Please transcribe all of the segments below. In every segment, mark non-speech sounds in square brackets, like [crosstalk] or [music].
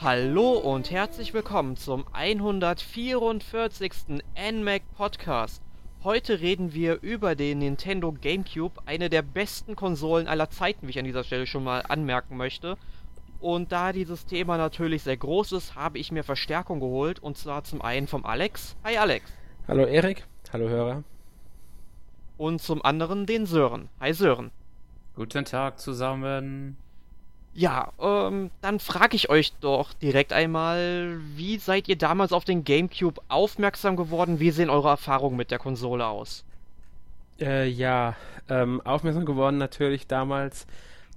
Hallo und herzlich willkommen zum 144. NMAC Podcast. Heute reden wir über den Nintendo GameCube, eine der besten Konsolen aller Zeiten, wie ich an dieser Stelle schon mal anmerken möchte. Und da dieses Thema natürlich sehr groß ist, habe ich mir Verstärkung geholt und zwar zum einen vom Alex. Hi Alex. Hallo Erik. Hallo Hörer. Und zum anderen den Sören. Hi Sören. Guten Tag zusammen. Ja, ähm, dann frage ich euch doch direkt einmal, wie seid ihr damals auf den GameCube aufmerksam geworden? Wie sehen eure Erfahrungen mit der Konsole aus? Äh, ja, ähm, aufmerksam geworden natürlich damals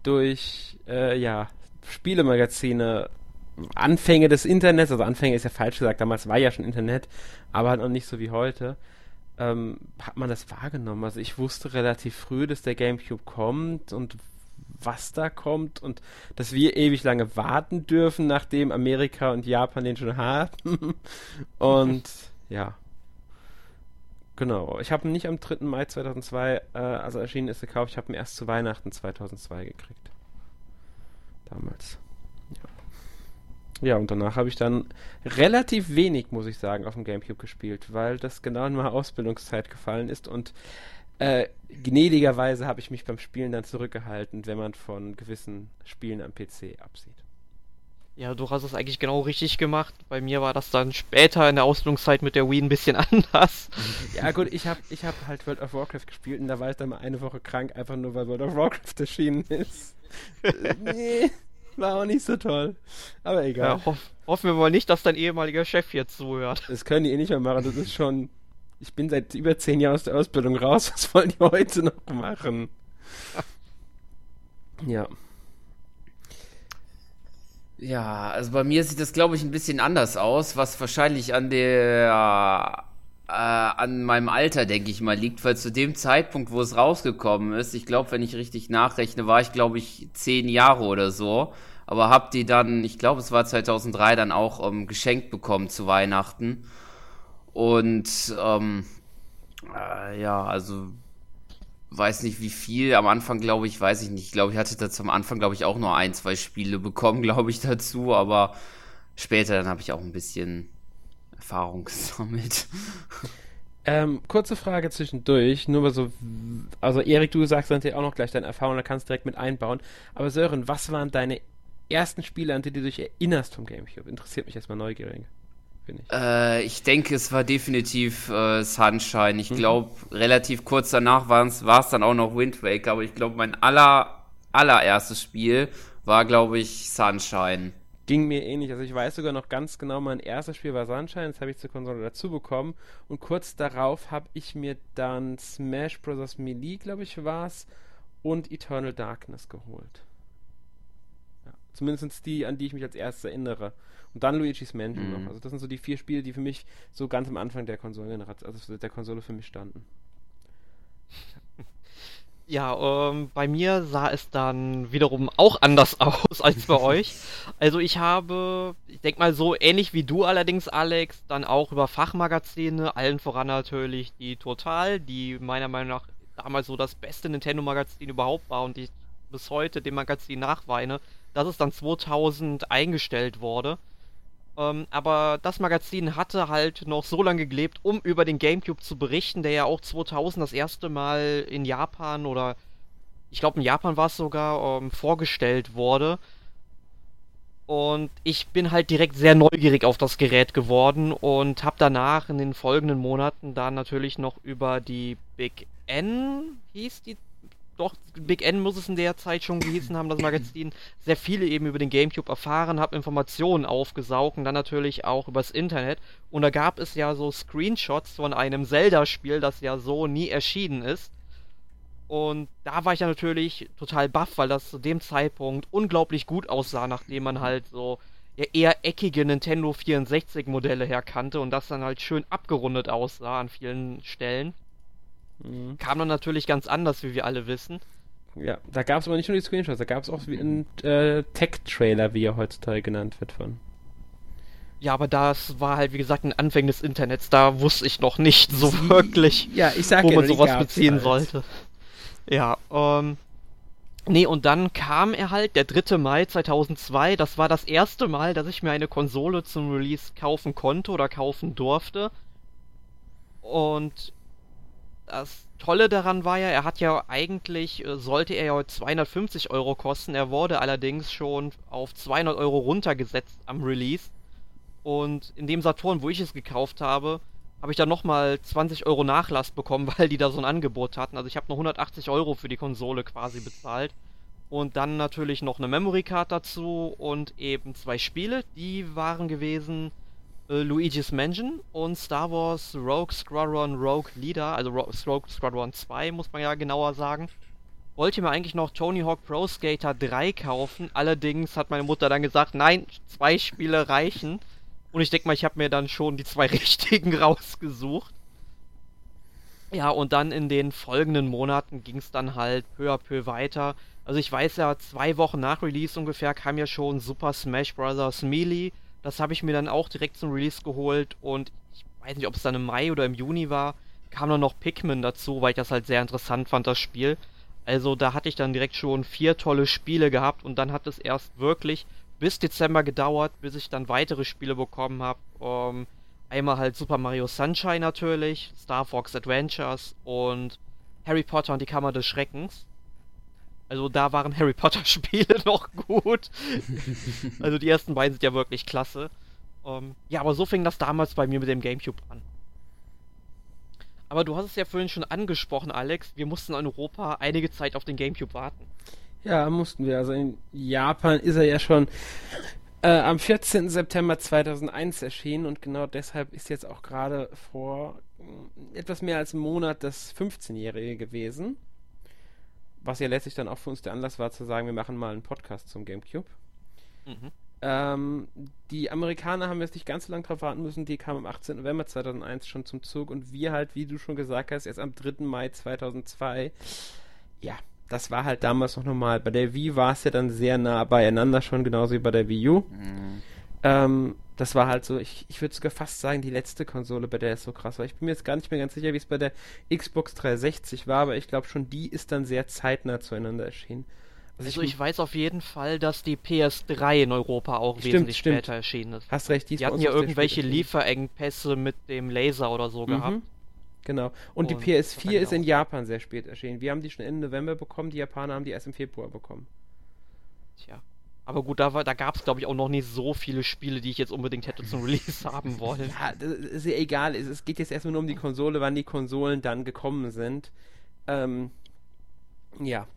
durch, äh, ja, Spielemagazine, Anfänge des Internets, also Anfänge ist ja falsch gesagt, damals war ja schon Internet, aber halt noch nicht so wie heute. Ähm, hat man das wahrgenommen? Also ich wusste relativ früh, dass der GameCube kommt und was da kommt und dass wir ewig lange warten dürfen, nachdem Amerika und Japan den schon hatten. [laughs] und ja. Genau. Ich habe ihn nicht am 3. Mai 2002, äh, also erschienen ist, gekauft. Ich habe ihn erst zu Weihnachten 2002 gekriegt. Damals. Ja. Ja, und danach habe ich dann relativ wenig, muss ich sagen, auf dem Gamecube gespielt, weil das genau in meine Ausbildungszeit gefallen ist und äh, gnädigerweise habe ich mich beim Spielen dann zurückgehalten, wenn man von gewissen Spielen am PC absieht. Ja, du hast es eigentlich genau richtig gemacht. Bei mir war das dann später in der Ausbildungszeit mit der Wii ein bisschen [laughs] anders. [laughs] Ja gut, ich habe ich hab halt World of Warcraft gespielt und da war ich dann mal eine Woche krank, einfach nur weil World of Warcraft erschienen ist. [laughs] nee, war auch nicht so toll. Aber egal. Ja, hoff, hoffen wir mal nicht, dass dein ehemaliger Chef jetzt zuhört. Das können die eh nicht mehr machen, das ist schon ich bin seit über zehn Jahren aus der Ausbildung raus. Was wollen die heute noch machen? Ja. Ja, also bei mir sieht das, glaube ich, ein bisschen anders aus, was wahrscheinlich an der äh, an meinem Alter, denke ich mal, liegt, weil zu dem Zeitpunkt, wo es rausgekommen ist, ich glaube, wenn ich richtig nachrechne, war ich, glaube ich, zehn Jahre oder so. Aber hab die dann, ich glaube, es war 2003, dann auch ähm, geschenkt bekommen zu Weihnachten. Und ähm, äh, ja, also weiß nicht wie viel. Am Anfang glaube ich, weiß ich nicht. Ich glaube, ich hatte dazu am Anfang glaube ich auch nur ein, zwei Spiele bekommen, [laughs] glaube ich dazu. Aber später dann habe ich auch ein bisschen Erfahrung [laughs] gesammelt. Ähm, kurze Frage zwischendurch, nur mal so, also Erik, du sagst dann auch noch gleich deine Erfahrung, da kannst du direkt mit einbauen. Aber Sören, was waren deine ersten Spiele, an die du dich erinnerst vom Gamecube? Interessiert mich erstmal neugierig finde ich. Äh, ich denke, es war definitiv äh, Sunshine. Ich mhm. glaube, relativ kurz danach war es dann auch noch Wind Waker, aber ich glaube, mein aller, allererstes Spiel war, glaube ich, Sunshine. Ging mir ähnlich. Also ich weiß sogar noch ganz genau, mein erstes Spiel war Sunshine, das habe ich zur Konsole dazu bekommen. Und kurz darauf habe ich mir dann Smash Bros. Melee, glaube ich, war es, und Eternal Darkness geholt. Ja, zumindest die, an die ich mich als erstes erinnere. Und dann Luigi's Mansion mhm. noch. Also das sind so die vier Spiele, die für mich so ganz am Anfang der Konsole, also der Konsole für mich standen. [laughs] Ja, ähm, bei mir sah es dann wiederum auch anders [laughs] aus als bei euch. Also ich habe, ich denke mal so ähnlich wie du allerdings, Alex, dann auch über Fachmagazine, allen voran natürlich die Total, die meiner Meinung nach damals so das beste Nintendo-Magazin überhaupt war und ich bis heute dem Magazin nachweine, dass es dann 2000 eingestellt wurde. Ähm, aber das Magazin hatte halt noch so lange gelebt, um über den GameCube zu berichten, der ja auch 2000 das erste Mal in Japan oder ich glaube in Japan war es sogar ähm, vorgestellt wurde. Und ich bin halt direkt sehr neugierig auf das Gerät geworden und habe danach in den folgenden Monaten dann natürlich noch über die Big N, hieß die doch, Big N muss es in der Zeit schon gelesen haben, das Magazin, sehr viele eben über den Gamecube erfahren, habe Informationen aufgesaugt und dann natürlich auch übers Internet. Und da gab es ja so Screenshots von einem Zelda-Spiel, das ja so nie erschienen ist. Und da war ich ja natürlich total baff, weil das zu dem Zeitpunkt unglaublich gut aussah, nachdem man halt so eher eckige Nintendo 64 Modelle herkannte und das dann halt schön abgerundet aussah an vielen Stellen. Mhm. Kam dann natürlich ganz anders, wie wir alle wissen. Ja, da gab es aber nicht nur die Screenshots, da gab es auch einen äh, Tech-Trailer, wie er heutzutage genannt wird von. Ja, aber das war halt, wie gesagt, ein Anfang des Internets. Da wusste ich noch nicht so wirklich, ja, ich sag wo man sowas beziehen halt. sollte. Ja, ähm, Nee, und dann kam er halt, der 3. Mai 2002. Das war das erste Mal, dass ich mir eine Konsole zum Release kaufen konnte oder kaufen durfte. Und das Tolle daran war ja, er hat ja eigentlich, äh, sollte er ja 250 Euro kosten. Er wurde allerdings schon auf 200 Euro runtergesetzt am Release. Und in dem Saturn, wo ich es gekauft habe, habe ich dann nochmal 20 Euro Nachlass bekommen, [laughs] weil die da so ein Angebot hatten. Also ich habe noch 180 Euro für die Konsole quasi bezahlt. Und dann natürlich noch eine Memory Card dazu und eben zwei Spiele. Die waren gewesen äh, Luigi's Mansion und Star Wars Rogue Squadron Rogue Leader, also Ro Rogue Squadron 2 muss man ja genauer sagen. Wollte mir eigentlich noch Tony Hawk Pro Skater 3 kaufen, allerdings hat meine Mutter dann gesagt, nein, zwei Spiele reichen. Und ich denke mal, ich habe mir dann schon die zwei [laughs] richtigen rausgesucht. Ja, und dann in den folgenden Monaten ging es dann halt peu à peu weiter. Also ich weiß ja, zwei Wochen nach Release ungefähr kam ja schon Super Smash Bros. Melee. Das habe ich mir dann auch direkt zum Release geholt und ich weiß nicht, ob es dann im Mai oder im Juni war, kam dann noch Pikmin dazu, weil ich das halt sehr interessant fand, das Spiel. Also da hatte ich dann direkt schon vier tolle Spiele gehabt und dann hat es erst wirklich bis Dezember gedauert, bis ich dann weitere Spiele bekommen habe. Ähm, einmal halt Super Mario Sunshine natürlich, Star Fox Adventures und Harry Potter und die Kammer des Schreckens. Also da waren Harry Potter [laughs] Spiele noch gut. [laughs] also die ersten beiden sind ja wirklich klasse. Ähm, ja, aber so fing das damals bei mir mit dem GameCube an. Aber du hast es ja vorhin schon angesprochen, Alex. Wir mussten in Europa einige Zeit auf den GameCube warten. Ja, mussten wir. Also in Japan ist er ja schon äh, am 14. September 2001 erschienen und genau deshalb ist jetzt auch gerade vor äh, etwas mehr als einem Monat das 15-Jährige gewesen. Was ja letztlich dann auch für uns der Anlass war zu sagen, wir machen mal einen Podcast zum GameCube. Mhm. Ähm, die Amerikaner haben jetzt nicht ganz so lange drauf warten müssen, die kamen am 18. November 2001 schon zum Zug und wir halt, wie du schon gesagt hast, erst am 3. Mai 2002. Ja, das war halt damals noch normal. Bei der Wii war es ja dann sehr nah beieinander schon, genauso wie bei der Wii U. Mhm. Ähm, das war halt so, ich, ich würde sogar fast sagen, die letzte Konsole, bei der es so krass war. Ich bin mir jetzt gar nicht mehr ganz sicher, wie es bei der Xbox 360 war, aber ich glaube schon, die ist dann sehr zeitnah zueinander erschienen. Also, also ich, ich, weiß auf jeden Fall, dass die PS3 in Europa auch stimmt, wesentlich stimmt. später erschienen ist. Hast recht, die, die hatten ja irgendwelche Lieferengpässe mit dem Laser oder so mhm. gehabt. Genau. Und, und die PS4 ist in Japan sehr spät erschienen. Wir haben die schon Ende November bekommen, die Japaner haben die erst im Februar bekommen. Tja. Aber gut, da, da gab es, glaube ich, auch noch nicht so viele Spiele, die ich jetzt unbedingt hätte zum Release haben [laughs] wollen. Ja, das ist ja egal. Es, es, geht jetzt erstmal nur um die Konsole, wann die Konsolen dann gekommen sind. Ähm, ja.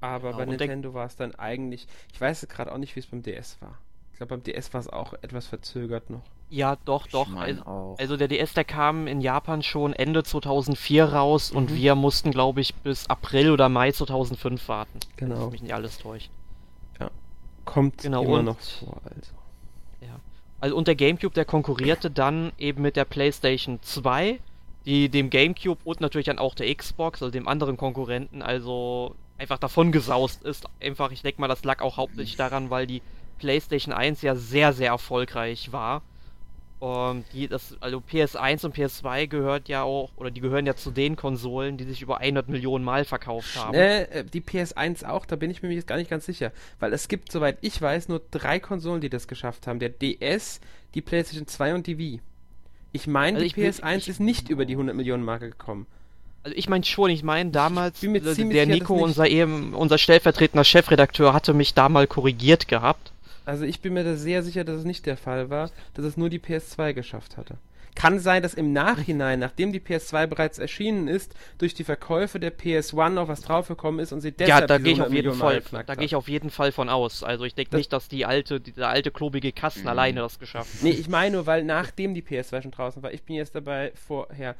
Aber genau, bei Nintendo war es dann eigentlich. Ich weiß gerade auch nicht, wie es beim DS war. Ich glaube, beim DS war es auch etwas verzögert noch. Ja, doch, doch. Also, also, der DS, der kam in Japan schon Ende 2004 raus mhm. und wir mussten, glaube ich, bis April oder Mai 2005 warten. Genau. Wenn mich nicht alles täuscht. Kommt genau, immer und, noch vor, also. Ja. Also und der GameCube, der konkurrierte dann eben mit der PlayStation 2, die dem GameCube und natürlich dann auch der Xbox, also dem anderen Konkurrenten, also einfach davon gesaust ist. Einfach, ich denke mal, das lag auch hauptsächlich daran, weil die PlayStation 1 ja sehr, sehr erfolgreich war. Um, die, das, also PS1 und PS2 gehört ja auch, oder die gehören ja zu den Konsolen, die sich über 100 Millionen Mal verkauft haben. Äh, die PS1 auch, da bin ich mir jetzt gar nicht ganz sicher. Weil es gibt, soweit ich weiß, nur drei Konsolen, die das geschafft haben. Der DS, die PlayStation 2 und die Wii. Ich meine, also die PS1 ich, ist nicht über die 100 Millionen Marke gekommen. Also ich meine schon, ich meine damals, der Nico, unser, eben, unser stellvertretender Chefredakteur, hatte mich da mal korrigiert gehabt. Also ich bin mir da sehr sicher, dass es nicht der Fall war, dass es nur die PS2 geschafft hatte. Kann sein, dass im Nachhinein, nachdem die PS2 bereits erschienen ist, durch die Verkäufe der PS1 noch was draufgekommen ist und sie deshalb Ja, da gehe ich auf jeden Fall, da gehe ich auf jeden Fall von aus. Also ich denke nicht, dass die alte, dieser alte klobige Kasten mhm. alleine das geschafft hat. Nee, ich meine nur, weil nachdem die PS2 schon draußen war, ich bin jetzt dabei vorher.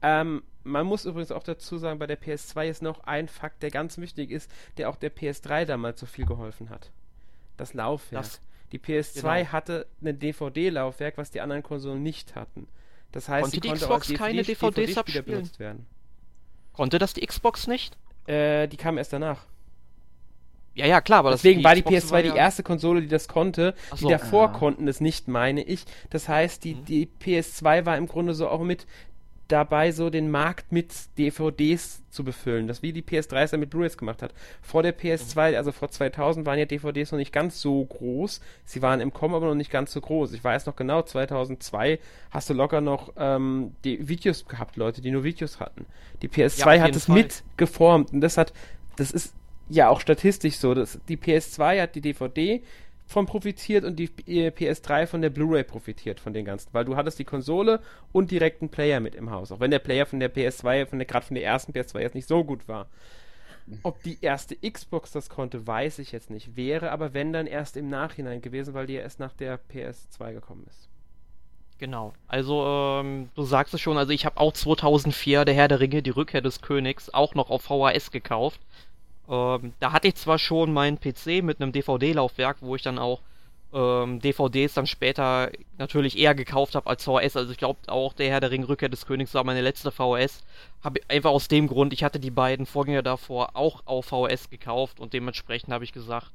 Ähm, man muss übrigens auch dazu sagen, bei der PS2 ist noch ein Fakt, der ganz wichtig ist, der auch der PS3 damals so viel geholfen hat das Laufwerk. Das, die PS2 genau. hatte ein DVD-Laufwerk, was die anderen Konsolen nicht hatten. Das heißt, konnte die konnte Xbox DVD, keine DVDs DVD abspielen? benutzt werden. Konnte das die Xbox nicht? Äh, die kam erst danach. Ja, ja, klar, aber Deswegen war die PS2 war ja die erste Konsole, die das konnte. So, die davor ja. konnten es nicht, meine ich. Das heißt, die, mhm. die PS2 war im Grunde so auch mit dabei, so den Markt mit DVDs zu befüllen. Das wie die PS3 es dann mit Blu-rays gemacht hat. Vor der PS2, also vor 2000, waren ja DVDs noch nicht ganz so groß. Sie waren im Kommen aber noch nicht ganz so groß. Ich weiß noch genau, 2002 hast du locker noch ähm, die Videos gehabt, Leute, die nur Videos hatten. Die PS2 ja, hat es mitgeformt und das hat, das ist ja auch statistisch so. dass die PS2 hat die DVD von profitiert und die PS3 von der Blu-ray profitiert von den ganzen, weil du hattest die Konsole und direkt einen Player mit im Haus, auch wenn der Player von der PS2, von der gerade von der ersten PS2 jetzt nicht so gut war. Ob die erste Xbox das konnte, weiß ich jetzt nicht. Wäre aber wenn dann erst im Nachhinein gewesen, weil die ja erst nach der PS2 gekommen ist. Genau. Also ähm, du sagst es schon, also ich habe auch 2004 der Herr der Ringe, die Rückkehr des Königs, auch noch auf VHS gekauft ähm, da hatte ich zwar schon meinen PC mit einem DVD-Laufwerk, wo ich dann auch ähm, DVDs dann später natürlich eher gekauft habe als VHS. Also ich glaube auch der Herr der Ring Rückkehr des Königs war meine letzte VHS. Habe einfach aus dem Grund, ich hatte die beiden Vorgänger davor auch auf VHS gekauft und dementsprechend habe ich gesagt,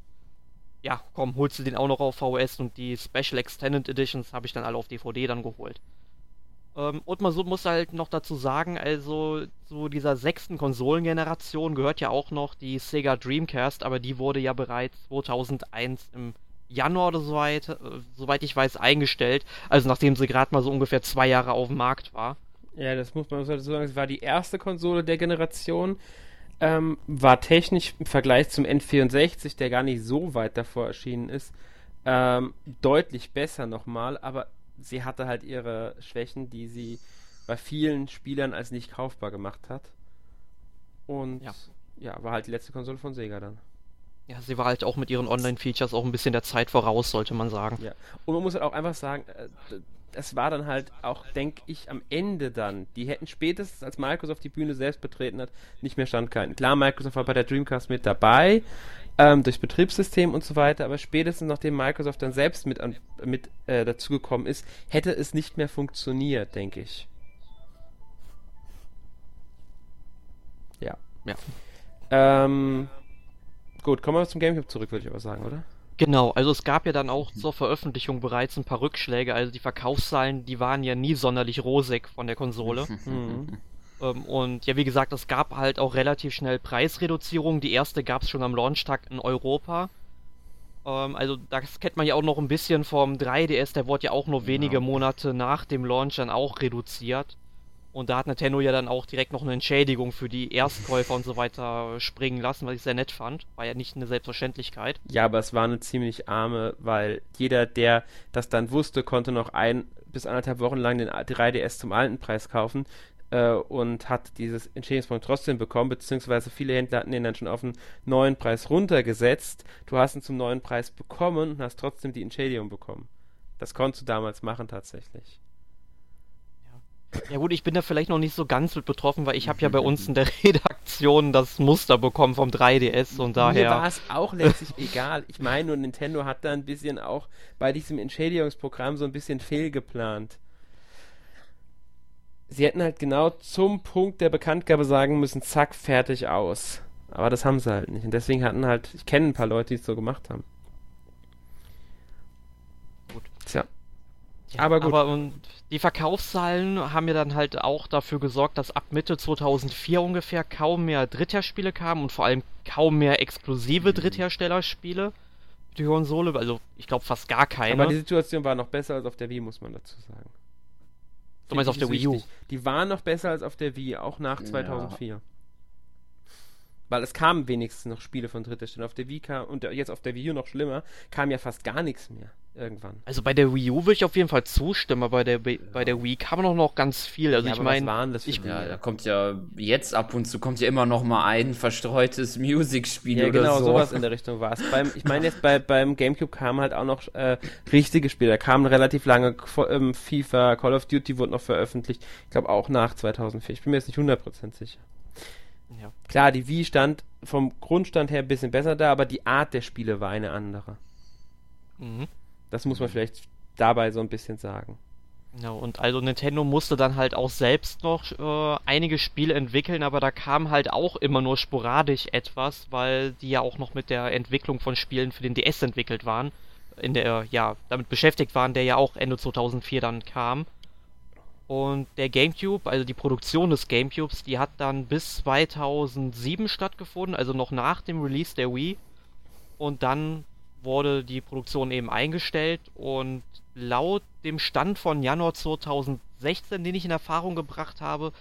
ja, komm, holst du den auch noch auf VHS und die Special Extended Editions habe ich dann alle auf DVD dann geholt. Ähm, und man so, muss halt noch dazu sagen, also zu dieser sechsten Konsolengeneration gehört ja auch noch die Sega Dreamcast, aber die wurde ja bereits 2001 im Januar oder so weit, äh, soweit ich weiß, eingestellt. Also nachdem sie gerade mal so ungefähr zwei Jahre auf dem Markt war. Ja, das muss man so sagen. Es war die erste Konsole der Generation. Ähm, war technisch im Vergleich zum N64, der gar nicht so weit davor erschienen ist, ähm, deutlich besser nochmal, aber sie hatte halt ihre Schwächen, die sie bei vielen Spielern als nicht kaufbar gemacht hat. Und ja, ja war halt die letzte Konsole von Sega dann. Ja, sie war halt auch mit ihren Online-Features auch ein bisschen der Zeit voraus, sollte man sagen. Ja. Und man muss halt auch einfach sagen, äh, das war dann halt auch, denke ich, am Ende dann. Die hätten spätestens, als Microsoft die Bühne selbst betreten hat, nicht mehr standgehalten. Klar, Microsoft war bei der Dreamcast mit dabei, ähm, durch Betriebssystem und so weiter, aber spätestens nachdem Microsoft dann selbst mit, an, mit äh, dazugekommen ist, hätte es nicht mehr funktioniert, denke ich. Ja. Ja. Ähm, gut, kommen wir zum Gamecube zurück, würde ich aber sagen, oder? Genau, also es gab ja dann auch zur Veröffentlichung bereits ein paar Rückschläge, also die Verkaufszahlen, die waren ja nie sonderlich rosig von der Konsole. mhm. [laughs] Ähm, und ja, wie gesagt, es gab halt auch relativ schnell Preisreduzierungen. Die erste gab es schon am Launchtag in Europa. Ähm, also das kennt man ja auch noch ein bisschen vom 3DS, der wurde ja auch nur wenige genau. Monate nach dem Launch dann auch reduziert. Und da hat Nintendo ja dann auch direkt noch eine Entschädigung für die Erstkäufer und so weiter springen lassen, was ich sehr nett fand. War ja nicht eine Selbstverständlichkeit. Ja, aber es war eine ziemlich arme, weil jeder, der das dann wusste, konnte noch ein bis anderthalb Wochen lang den 3DS zum alten Preis kaufen äh, und hat dieses Entschädigungspunkt trotzdem bekommen, beziehungsweise viele Händler hatten den dann schon auf einen neuen Preis runtergesetzt. Du hast ihn zum neuen Preis bekommen und hast trotzdem die Entschädigung bekommen. Das konntest du damals machen tatsächlich. Ja gut, ich bin da vielleicht noch nicht so ganz mit betroffen, weil ich habe ja bei uns [laughs] in der Redaktion das Muster bekommen vom 3DS und daher... Mir war es auch letztlich [laughs] egal. Ich meine, nur Nintendo hat da ein bisschen auch bei diesem Entschädigungsprogramm so ein bisschen fehlgeplant sie hätten halt genau zum Punkt der Bekanntgabe sagen müssen, zack, fertig aus. Aber das haben sie halt nicht. Und deswegen hatten halt, ich kenne ein paar Leute, die es so gemacht haben. Gut. Tja. Ja, aber gut. Aber und die Verkaufszahlen haben ja dann halt auch dafür gesorgt, dass ab Mitte 2004 ungefähr kaum mehr Drittherspiele kamen und vor allem kaum mehr exklusive mhm. Drittherstellerspiele die Konsole. Also ich glaube fast gar keine. Aber die Situation war noch besser als auf der Wii, muss man dazu sagen. Du meinst auf der Wii U? Die waren noch besser als auf der Wii, auch nach 2004. Ja. Weil es kamen wenigstens noch Spiele von dritter Stelle. Auf der Wii kam, und jetzt auf der Wii U noch schlimmer, kam ja fast gar nichts mehr irgendwann. Also bei der Wii U würde ich auf jeden Fall zustimmen, aber bei der, ja. bei der Wii kam noch, noch ganz viel. Also ja, ich meine, ich, ja, da kommt ja jetzt ab und zu kommt ja immer noch mal ein verstreutes Music-Spiel ja, oder genau, so. sowas in der Richtung war es. ich meine jetzt bei, beim Gamecube kamen halt auch noch äh, richtige Spiele. Da kamen relativ lange ähm, FIFA, Call of Duty wurde noch veröffentlicht. Ich glaube auch nach 2004. Ich bin mir jetzt nicht 100% sicher. Ja. Klar, die Wii stand vom Grundstand her ein bisschen besser da, aber die Art der Spiele war eine andere. Mhm. Das muss man vielleicht dabei so ein bisschen sagen. Ja, und also Nintendo musste dann halt auch selbst noch äh, einige Spiele entwickeln, aber da kam halt auch immer nur sporadisch etwas, weil die ja auch noch mit der Entwicklung von Spielen für den DS entwickelt waren, in der ja damit beschäftigt waren, der ja auch Ende 2004 dann kam. Und der GameCube, also die Produktion des GameCubes, die hat dann bis 2007 stattgefunden, also noch nach dem Release der Wii. Und dann wurde die Produktion eben eingestellt und laut dem Stand von Januar 2016, den ich in Erfahrung gebracht habe,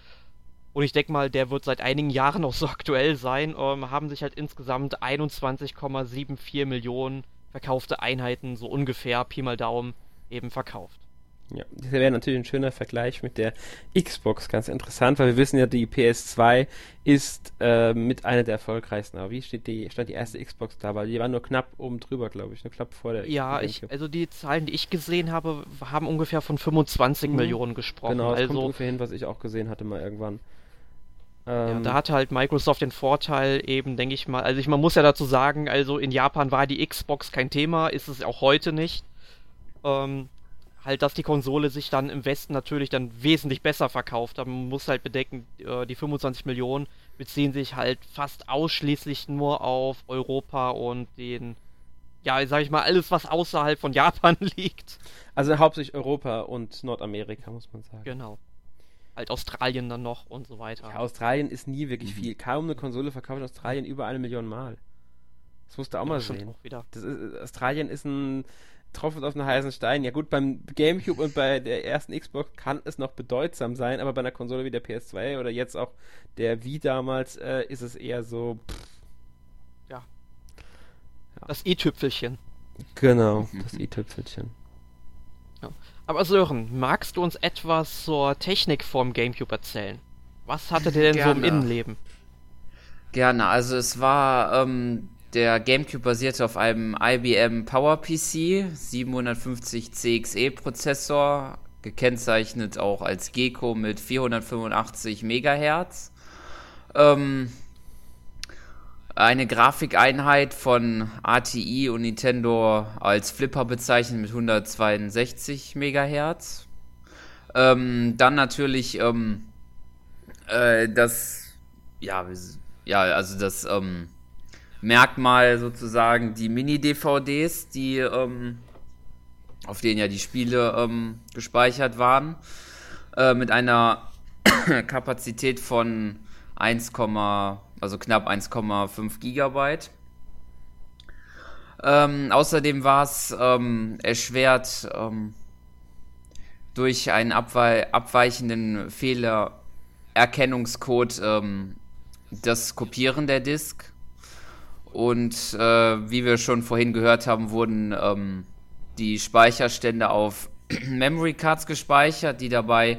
und ich denke mal, der wird seit einigen Jahren noch so aktuell sein, ähm, haben sich halt insgesamt 21,74 Millionen verkaufte Einheiten, so ungefähr, Pi mal Daumen, eben verkauft. Ja, das wäre natürlich ein schöner Vergleich mit der Xbox, ganz interessant, weil wir wissen ja, die PS2 ist äh, mit einer der erfolgreichsten. Aber wie steht die, stand die erste Xbox da? Weil die war nur knapp oben drüber, glaube ich, nur knapp vor der. Ja, ich, also die Zahlen, die ich gesehen habe, haben ungefähr von 25 mhm. Millionen gesprochen. Genau, das also, kommt ungefähr hin, was ich auch gesehen hatte mal irgendwann. Ja, ähm, da hatte halt Microsoft den Vorteil eben, denke ich mal, also ich, man muss ja dazu sagen, also in Japan war die Xbox kein Thema, ist es auch heute nicht. Ähm, halt, dass die Konsole sich dann im Westen natürlich dann wesentlich besser verkauft. Aber man muss halt bedenken, äh, die 25 Millionen beziehen sich halt fast ausschließlich nur auf Europa und den, ja, sag ich mal, alles, was außerhalb von [laughs] Japan liegt. Also hauptsächlich Europa und Nordamerika, muss man sagen. Genau halt Australien dann noch und so weiter. Ja, Australien ist nie wirklich mhm. viel. Kaum eine Konsole verkauft in Australien über eine Million Mal. Das musst du auch ja, mal sehen. Auch ist, Australien ist ein Tropfen auf einen heißen Stein. Ja gut, beim Gamecube und bei der ersten Xbox kann es noch bedeutsam sein, aber bei einer Konsole wie der PS2 oder jetzt auch der Wii damals äh, ist es eher so. Ja. ja. Das i-Tüpfelchen. Genau, [laughs] das i-Tüpfelchen. Ja. Aber Sören, magst du uns etwas zur Technik vom GameCube erzählen? Was hatte der denn Gerne. so im Innenleben? Gerne, also es war, ähm, der GameCube basierte auf einem IBM PowerPC 750 CXE Prozessor, gekennzeichnet auch als Gecko mit 485 MHz. Ähm, eine Grafikeinheit von ATI und Nintendo als Flipper bezeichnet mit 162 MHz. Ähm, dann natürlich ähm, äh, das, ja, ja, also das ähm, Merkmal sozusagen die Mini-DVDs, die ähm, auf denen ja die Spiele ähm, gespeichert waren, äh, mit einer [coughs] Kapazität von 1, also knapp 1,5 Gigabyte. Ähm, außerdem war es ähm, erschwert ähm, durch einen abwe abweichenden Fehlererkennungscode ähm, das Kopieren der Disk. Und äh, wie wir schon vorhin gehört haben, wurden ähm, die Speicherstände auf [clears throat] Memory Cards gespeichert, die dabei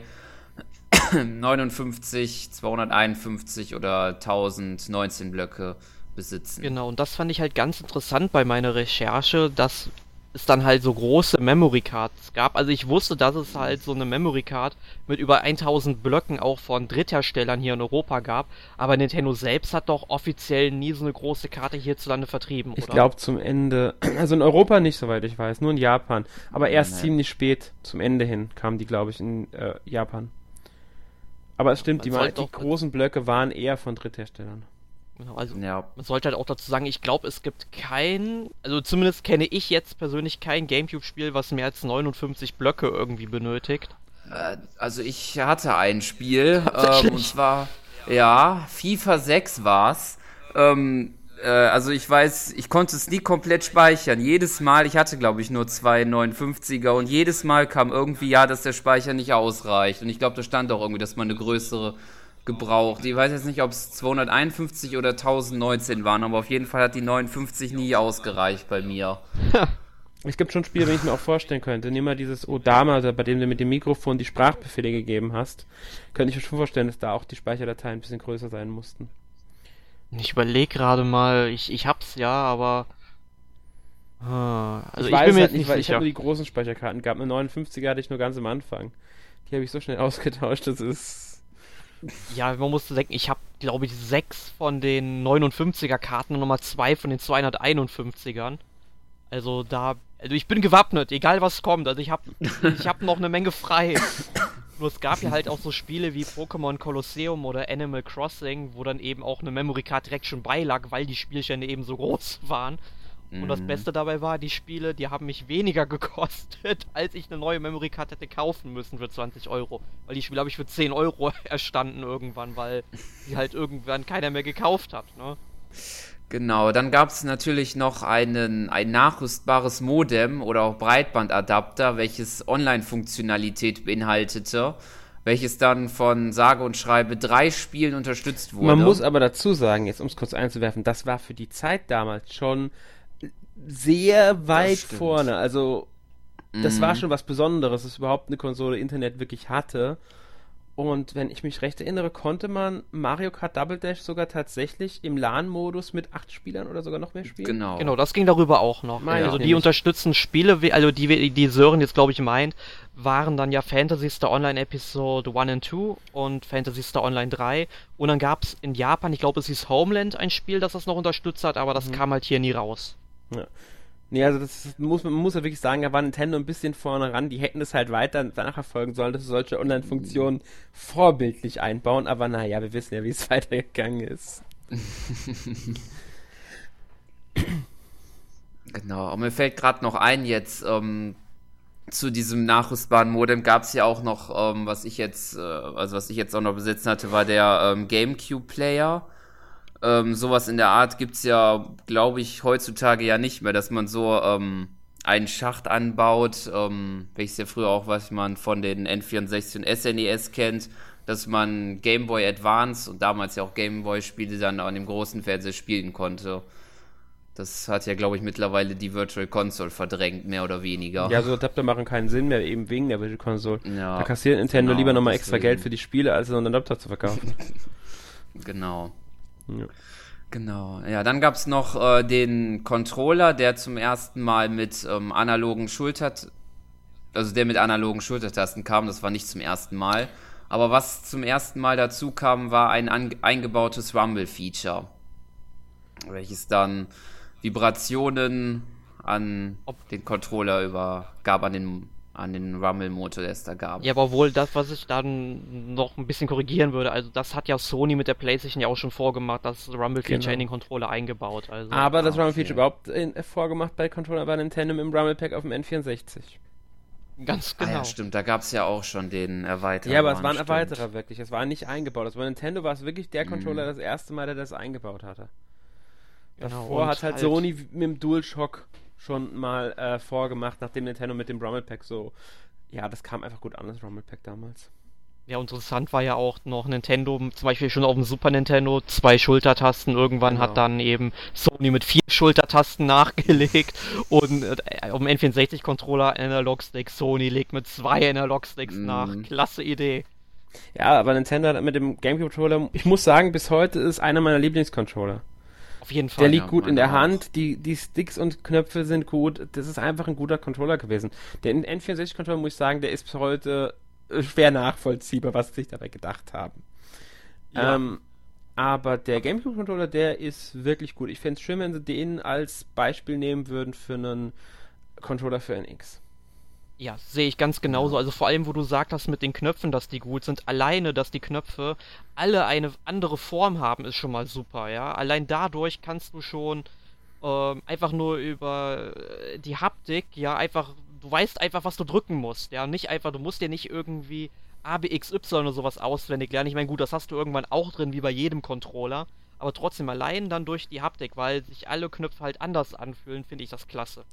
[clears throat] 59, 251 oder 1019 Blöcke besitzen. Genau, und das fand ich halt ganz interessant bei meiner Recherche, dass es dann halt so große Memory Cards gab. Also ich wusste, dass es halt so eine Memory Card mit über 1000 Blöcken auch von Drittherstellern hier in Europa gab, aber Nintendo selbst hat doch offiziell nie so eine große Karte hierzulande vertrieben, oder? Ich glaube zum Ende, [clears throat] also in Europa nicht, soweit ich weiß, nur in Japan, aber erst Nein. ziemlich spät zum Ende hin kamen die, glaube ich, in äh, Japan. Aber es stimmt, die, die großen Blöcke waren eher von Drittherstellern. Genau, also ja. man sollte halt auch dazu sagen, ich glaube, es gibt kein, also zumindest kenne ich jetzt persönlich kein Gamecube-Spiel, was mehr als 59 Blöcke irgendwie benötigt. Äh, also ich hatte ein Spiel, [laughs] ähm, und zwar, ja, FIFA 6 war's. Ähm, äh, also ich weiß, ich konnte es nie komplett speichern. Jedes Mal, ich hatte glaube ich nur zwei 59er und jedes Mal kam irgendwie, ja, dass der Speicher nicht ausreicht. Und ich glaube, da stand auch irgendwie, dass man eine größere gebraucht. Ich weiß jetzt nicht, ob es 251 oder 1019 waren, aber auf jeden Fall hat die 59 nie ausgereicht bei mir. [laughs] Es gibt schon Spiele, wenn ich mir auch vorstellen könnte. Nimm mal dieses Odama, bei dem du mit dem Mikrofon die Sprachbefehle gegeben hast. Könnte ich mir schon vorstellen, dass da auch die Speicherdateien ein bisschen größer sein mussten. Ich überlege gerade mal, ich, ich hab's ja, aber. Ah, also ich, ich bin mir halt nicht, weil sicher. ich habe nur die großen Speicherkarten gehabt. Eine 59er hatte ich nur ganz am Anfang. Die habe ich so schnell [laughs] ausgetauscht, das ist. Ja, man muss denken, ich habe, glaube ich, sechs von den 59er Karten und nochmal zwei von den 251ern. Also da, also ich bin gewappnet, egal was kommt. Also ich habe, ich habe noch eine Menge frei. [laughs] Nur es gab ja halt auch so Spiele wie Pokémon Colosseum oder Animal Crossing, wo dann eben auch eine Memory Card direkt schon beilag, weil die Spielstände eben so groß waren. Und das Mhm. Beste dabei war, die Spiele, die haben mich weniger [laughs] gekostet, als ich eine neue Memory Card hätte kaufen müssen für 20 Euro. Weil die Spiele habe ich für 10 Euro [laughs] erstanden irgendwann, weil die halt [laughs] irgendwann keiner mehr gekauft hat, ne? Genau, dann gab es natürlich noch einen, ein nachrüstbares Modem oder auch Breitbandadapter, welches Online-Funktionalität beinhaltete, welches dann von sage und schreibe drei Spielen unterstützt wurde. Man muss aber dazu sagen, jetzt um es kurz einzuwerfen, das war für die Zeit damals schon sehr weit vorne. Also das Mhm. war schon was Besonderes, dass überhaupt eine Konsole Internet wirklich hatte. Und wenn ich mich recht erinnere, konnte man Mario Kart Double Dash sogar tatsächlich im LAN-Modus mit acht Spielern oder sogar noch mehr spielen. Genau. Genau, das ging darüber auch noch. Meine also die nämlich. unterstützen Spiele, wie- also die, wir- die Sören jetzt glaube ich meint, waren dann ja Phantasy Star Online Episode 1 und 2 und Phantasy Star Online 3. Und dann gab es in Japan, ich glaube es hieß Homeland, ein Spiel, das das noch unterstützt hat, aber das kam halt hier nie raus. Nee, also das muss man muss ja wirklich sagen, da war Nintendo ein bisschen vorne ran. Die hätten es halt weiter danach erfolgen sollen, dass sie solche Online-Funktionen vorbildlich einbauen. Aber naja, wir wissen ja, wie es [laughs] weitergegangen ist. Genau, und mir fällt gerade noch ein jetzt, ähm, zu diesem nachrüstbaren Modem gab es ja auch noch, ähm, was ich jetzt, äh, also was ich jetzt auch noch besitzen hatte, war der ähm, GameCube-Player. Ähm, sowas in der Art gibt's ja, glaube ich, heutzutage ja nicht mehr, dass man so ähm, einen Schacht anbaut, ähm, welches ja früher auch, was man von den N64 und SNES kennt, dass man Game Boy Advance und damals ja auch Game Boy-Spiele dann an dem großen Fernseher spielen konnte. Das hat ja, glaube ich, mittlerweile die Virtual Console verdrängt, mehr oder weniger. Ja, so Adapter machen keinen Sinn mehr, eben wegen der Virtual Console. Ja, da kassiert Nintendo genau, lieber nochmal extra. Geld für die Spiele, als so einen Adapter zu verkaufen. [laughs] Genau. Ja. Genau. Ja, dann gab's noch äh, den Controller, der zum ersten Mal mit ähm, analogen Schulter, also der mit analogen Schultertasten kam. Das war nicht zum ersten Mal. Aber was zum ersten Mal dazu kam, war ein eingebautes Rumble-Feature, welches dann Vibrationen an den Controller übergab, an den an den Rumble-Motor, der es da gab. Ja, aber wohl das, was ich dann noch ein bisschen korrigieren würde, also das hat ja Sony mit der PlayStation ja auch schon vorgemacht, das Rumble-Feature Genau. in den Controller eingebaut. Also. Aber das Ah, Rumble Feature okay. überhaupt in, äh, vorgemacht bei Controller war Nintendo mit dem Rumble Pack auf dem N64. ganz Ah genau. ja, stimmt, da gab's ja auch schon den Erweiterer. Ja, aber es war ein stimmt. Erweiterer wirklich. Es war nicht eingebaut. Also bei Nintendo war es wirklich der Mhm. Controller das erste Mal, der das eingebaut hatte. Genau, Davor hat halt, Sony mit dem DualShock schon mal äh, vorgemacht, nachdem Nintendo mit dem Rumble Pack so. Ja, das kam einfach gut an, das Rumble Pack damals. Ja, interessant war ja auch noch Nintendo, zum Beispiel schon auf dem Super Nintendo, zwei Schultertasten. Irgendwann Genau. hat dann eben Sony mit vier Schultertasten [laughs] nachgelegt und äh, auf dem N64-Controller Analog-Stick, Sony legt mit zwei Analog-Sticks Mhm. nach. Klasse Idee. Ja, aber Nintendo hat mit dem GameCube-Controller, ich muss sagen, bis heute ist einer meiner Lieblingscontroller. Auf jeden Fall. Der liegt ja, gut in der auch. Hand, die, die Sticks und Knöpfe sind gut. Das ist einfach ein guter Controller gewesen. Der N64-Controller, muss ich sagen, der ist bis heute äh, schwer nachvollziehbar, was sie sich dabei gedacht haben. Ja. Ähm, aber der GameCube-Controller, der ist wirklich gut. Ich fände es schön, wenn sie den als Beispiel nehmen würden für einen Controller für NX. Ja, sehe ich ganz genauso. Also vor allem, wo du sagt hast mit den Knöpfen, dass die gut sind. Alleine, dass die Knöpfe alle eine andere Form haben, ist schon mal super, ja. Allein dadurch kannst du schon ähm, einfach nur über äh, die Haptik, ja, einfach, du weißt einfach, was du drücken musst, ja. Nicht einfach, du musst dir nicht irgendwie A, B, X, Y oder sowas auswendig lernen. Ich meine, gut, das hast du irgendwann auch drin, wie bei jedem Controller. Aber trotzdem allein dann durch die Haptik, weil sich alle Knöpfe halt anders anfühlen, finde ich das klasse.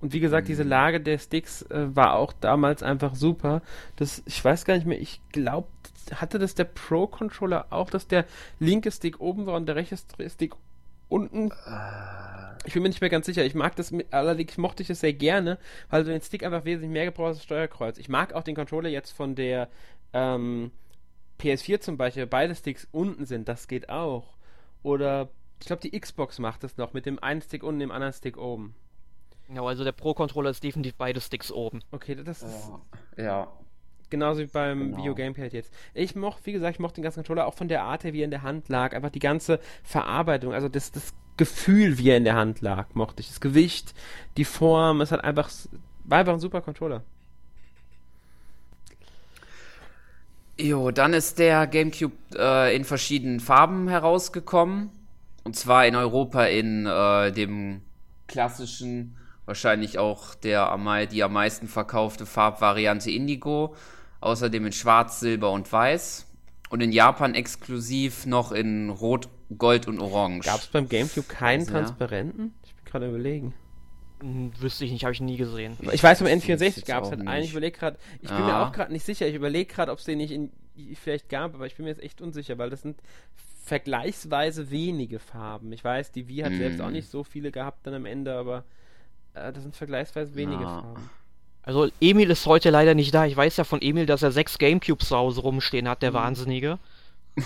Und wie gesagt, diese Lage der Sticks äh, war auch damals einfach super. Das, ich weiß gar nicht mehr, ich glaube, hatte das der Pro-Controller auch, dass der linke Stick oben war und der rechte Stick unten? Ich bin mir nicht mehr ganz sicher. Ich mag das, mit, allerdings mochte ich es sehr gerne, weil du den Stick einfach wesentlich mehr gebrauchst als das Steuerkreuz. Ich mag auch den Controller jetzt von der ähm, PS4 zum Beispiel, beide Sticks unten sind, das geht auch. Oder ich glaube, die Xbox macht das noch mit dem einen Stick unten, dem anderen Stick oben. Ja, also der Pro-Controller ist definitiv beide Sticks oben. Okay, das ist Ja. genauso wie beim Genau. Video Gamepad jetzt. Ich mochte, wie gesagt, ich mochte den ganzen Controller auch von der Art her, wie er in der Hand lag. Einfach die ganze Verarbeitung, also das, das Gefühl, wie er in der Hand lag, mochte ich. Das Gewicht, die Form, es hat einfach, war einfach ein super Controller. Jo, dann ist der GameCube äh, in verschiedenen Farben herausgekommen. Und zwar in Europa in äh, dem klassischen, wahrscheinlich auch der die am meisten verkaufte Farbvariante Indigo. Außerdem in Schwarz, Silber und Weiß. Und in Japan exklusiv noch in Rot, Gold und Orange. Gab es beim GameCube keinen also, Transparenten? Ich bin gerade überlegen. Wüsste ich nicht, habe ich nie gesehen. Ich weiß, beim N64 gab es halt einen. Ich überlege gerade, ich bin mir auch gerade nicht sicher. Ich überlege gerade, ob es den nicht in, vielleicht gab, aber ich bin mir jetzt echt unsicher, weil das sind vergleichsweise wenige Farben. Ich weiß, die Wii hat mm. selbst auch hm. nicht so viele gehabt dann am Ende, aber äh, das sind vergleichsweise wenige ja. Farben. Also Emil ist heute leider nicht da. Ich weiß ja von Emil, dass er sechs Gamecubes zu Hause rumstehen hat, der mhm. Wahnsinnige. [laughs]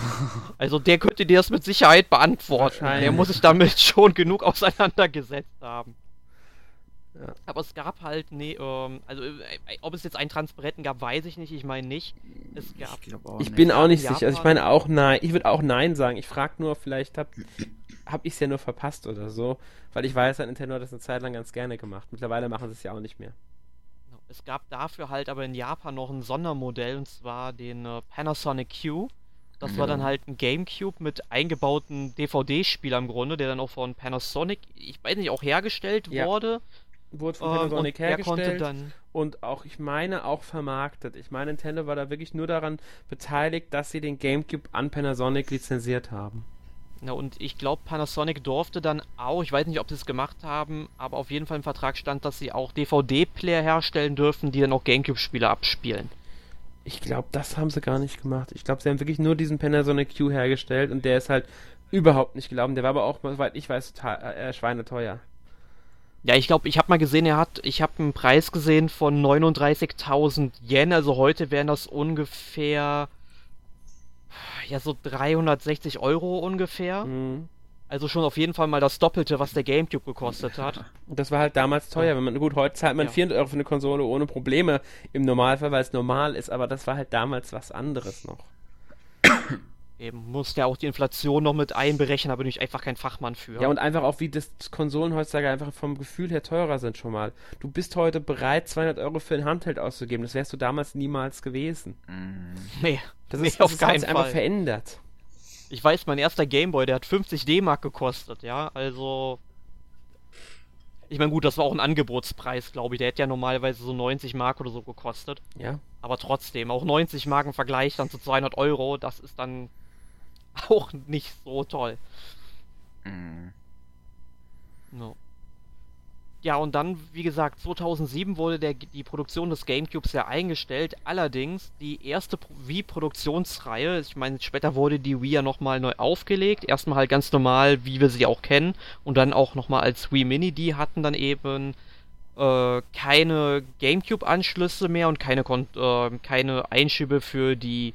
Also der könnte dir das mit Sicherheit beantworten. Der muss sich damit [laughs] schon genug auseinandergesetzt haben. Ja. Aber es gab halt, nee, ähm, also äh, äh, ob es jetzt einen Transparenten gab, weiß ich nicht. Ich meine nicht. Es gab. Ich, ich bin auch nicht sicher. Also ich meine auch nein. Ich würde auch nein sagen. Ich frage nur, vielleicht hab, hab ich es ja nur verpasst oder so, weil ich weiß, Nintendo hat das eine Zeit lang ganz gerne gemacht. Mittlerweile machen sie es ja auch nicht mehr. Es gab dafür halt aber in Japan noch ein Sondermodell und zwar den äh, Panasonic Q. Das ja. war dann halt ein Gamecube mit eingebauten DVD-Spieler im Grunde, der dann auch von Panasonic, ich weiß nicht, auch hergestellt ja. wurde. Wurde von Panasonic ähm, hergestellt und auch, ich meine, auch vermarktet. Ich meine, Nintendo war da wirklich nur daran beteiligt, dass sie den Gamecube an Panasonic lizenziert haben. Ja, und ich glaube, Panasonic durfte dann auch, ich weiß nicht, ob sie es gemacht haben, aber auf jeden Fall im Vertrag stand, dass sie auch DVD-Player herstellen dürfen, die dann auch Gamecube-Spiele abspielen. Ich glaube, das haben sie gar nicht gemacht. Ich glaube, sie haben wirklich nur diesen Panasonic Q hergestellt und der ist halt überhaupt nicht gelaufen. Der war aber auch, soweit ich weiß, total äh, schweineteuer. Ja, ich glaube, ich habe mal gesehen, er hat, ich habe einen Preis gesehen von 39.000 Yen, also heute wären das ungefähr ja, so 360 Euro ungefähr. Mhm. Also schon auf jeden Fall mal das Doppelte, was der Gamecube gekostet hat. [laughs] Das war halt damals teuer. Wenn man, gut, heute zahlt man ja. 400 Euro für eine Konsole ohne Probleme im Normalfall, weil es normal ist, aber das war halt damals was anderes noch. [coughs] Eben, musste ja auch die Inflation noch mit einberechnen, aber bin ich einfach kein Fachmann für. Ja, und einfach auch, wie das Konsolen heutzutage einfach vom Gefühl her teurer sind schon mal. Du bist heute bereit, 200 Euro für ein Handheld auszugeben. Das wärst du damals niemals gewesen. Nee. [laughs] Das ist nee, auf keinen Fall. einfach verändert. Ich weiß, mein erster Gameboy, der hat 50 D-Mark gekostet, ja, also. Ich meine, gut, das war auch ein Angebotspreis, glaube ich. Der hätte ja normalerweise so 90 Mark oder so gekostet. Ja. Aber trotzdem, auch 90 Mark im Vergleich dann zu 200 Euro, das ist dann [laughs] auch nicht so toll. Mhm. No. Ja, und dann, wie gesagt, 2007 wurde der, die Produktion des Gamecubes ja eingestellt. Allerdings die erste Wii-Produktionsreihe, ich meine, später wurde die Wii ja nochmal neu aufgelegt. Erstmal halt ganz normal, wie wir sie auch kennen. Und dann auch nochmal als Wii Mini. Die hatten dann eben äh, keine Gamecube-Anschlüsse mehr und keine, äh, keine Einschübe für die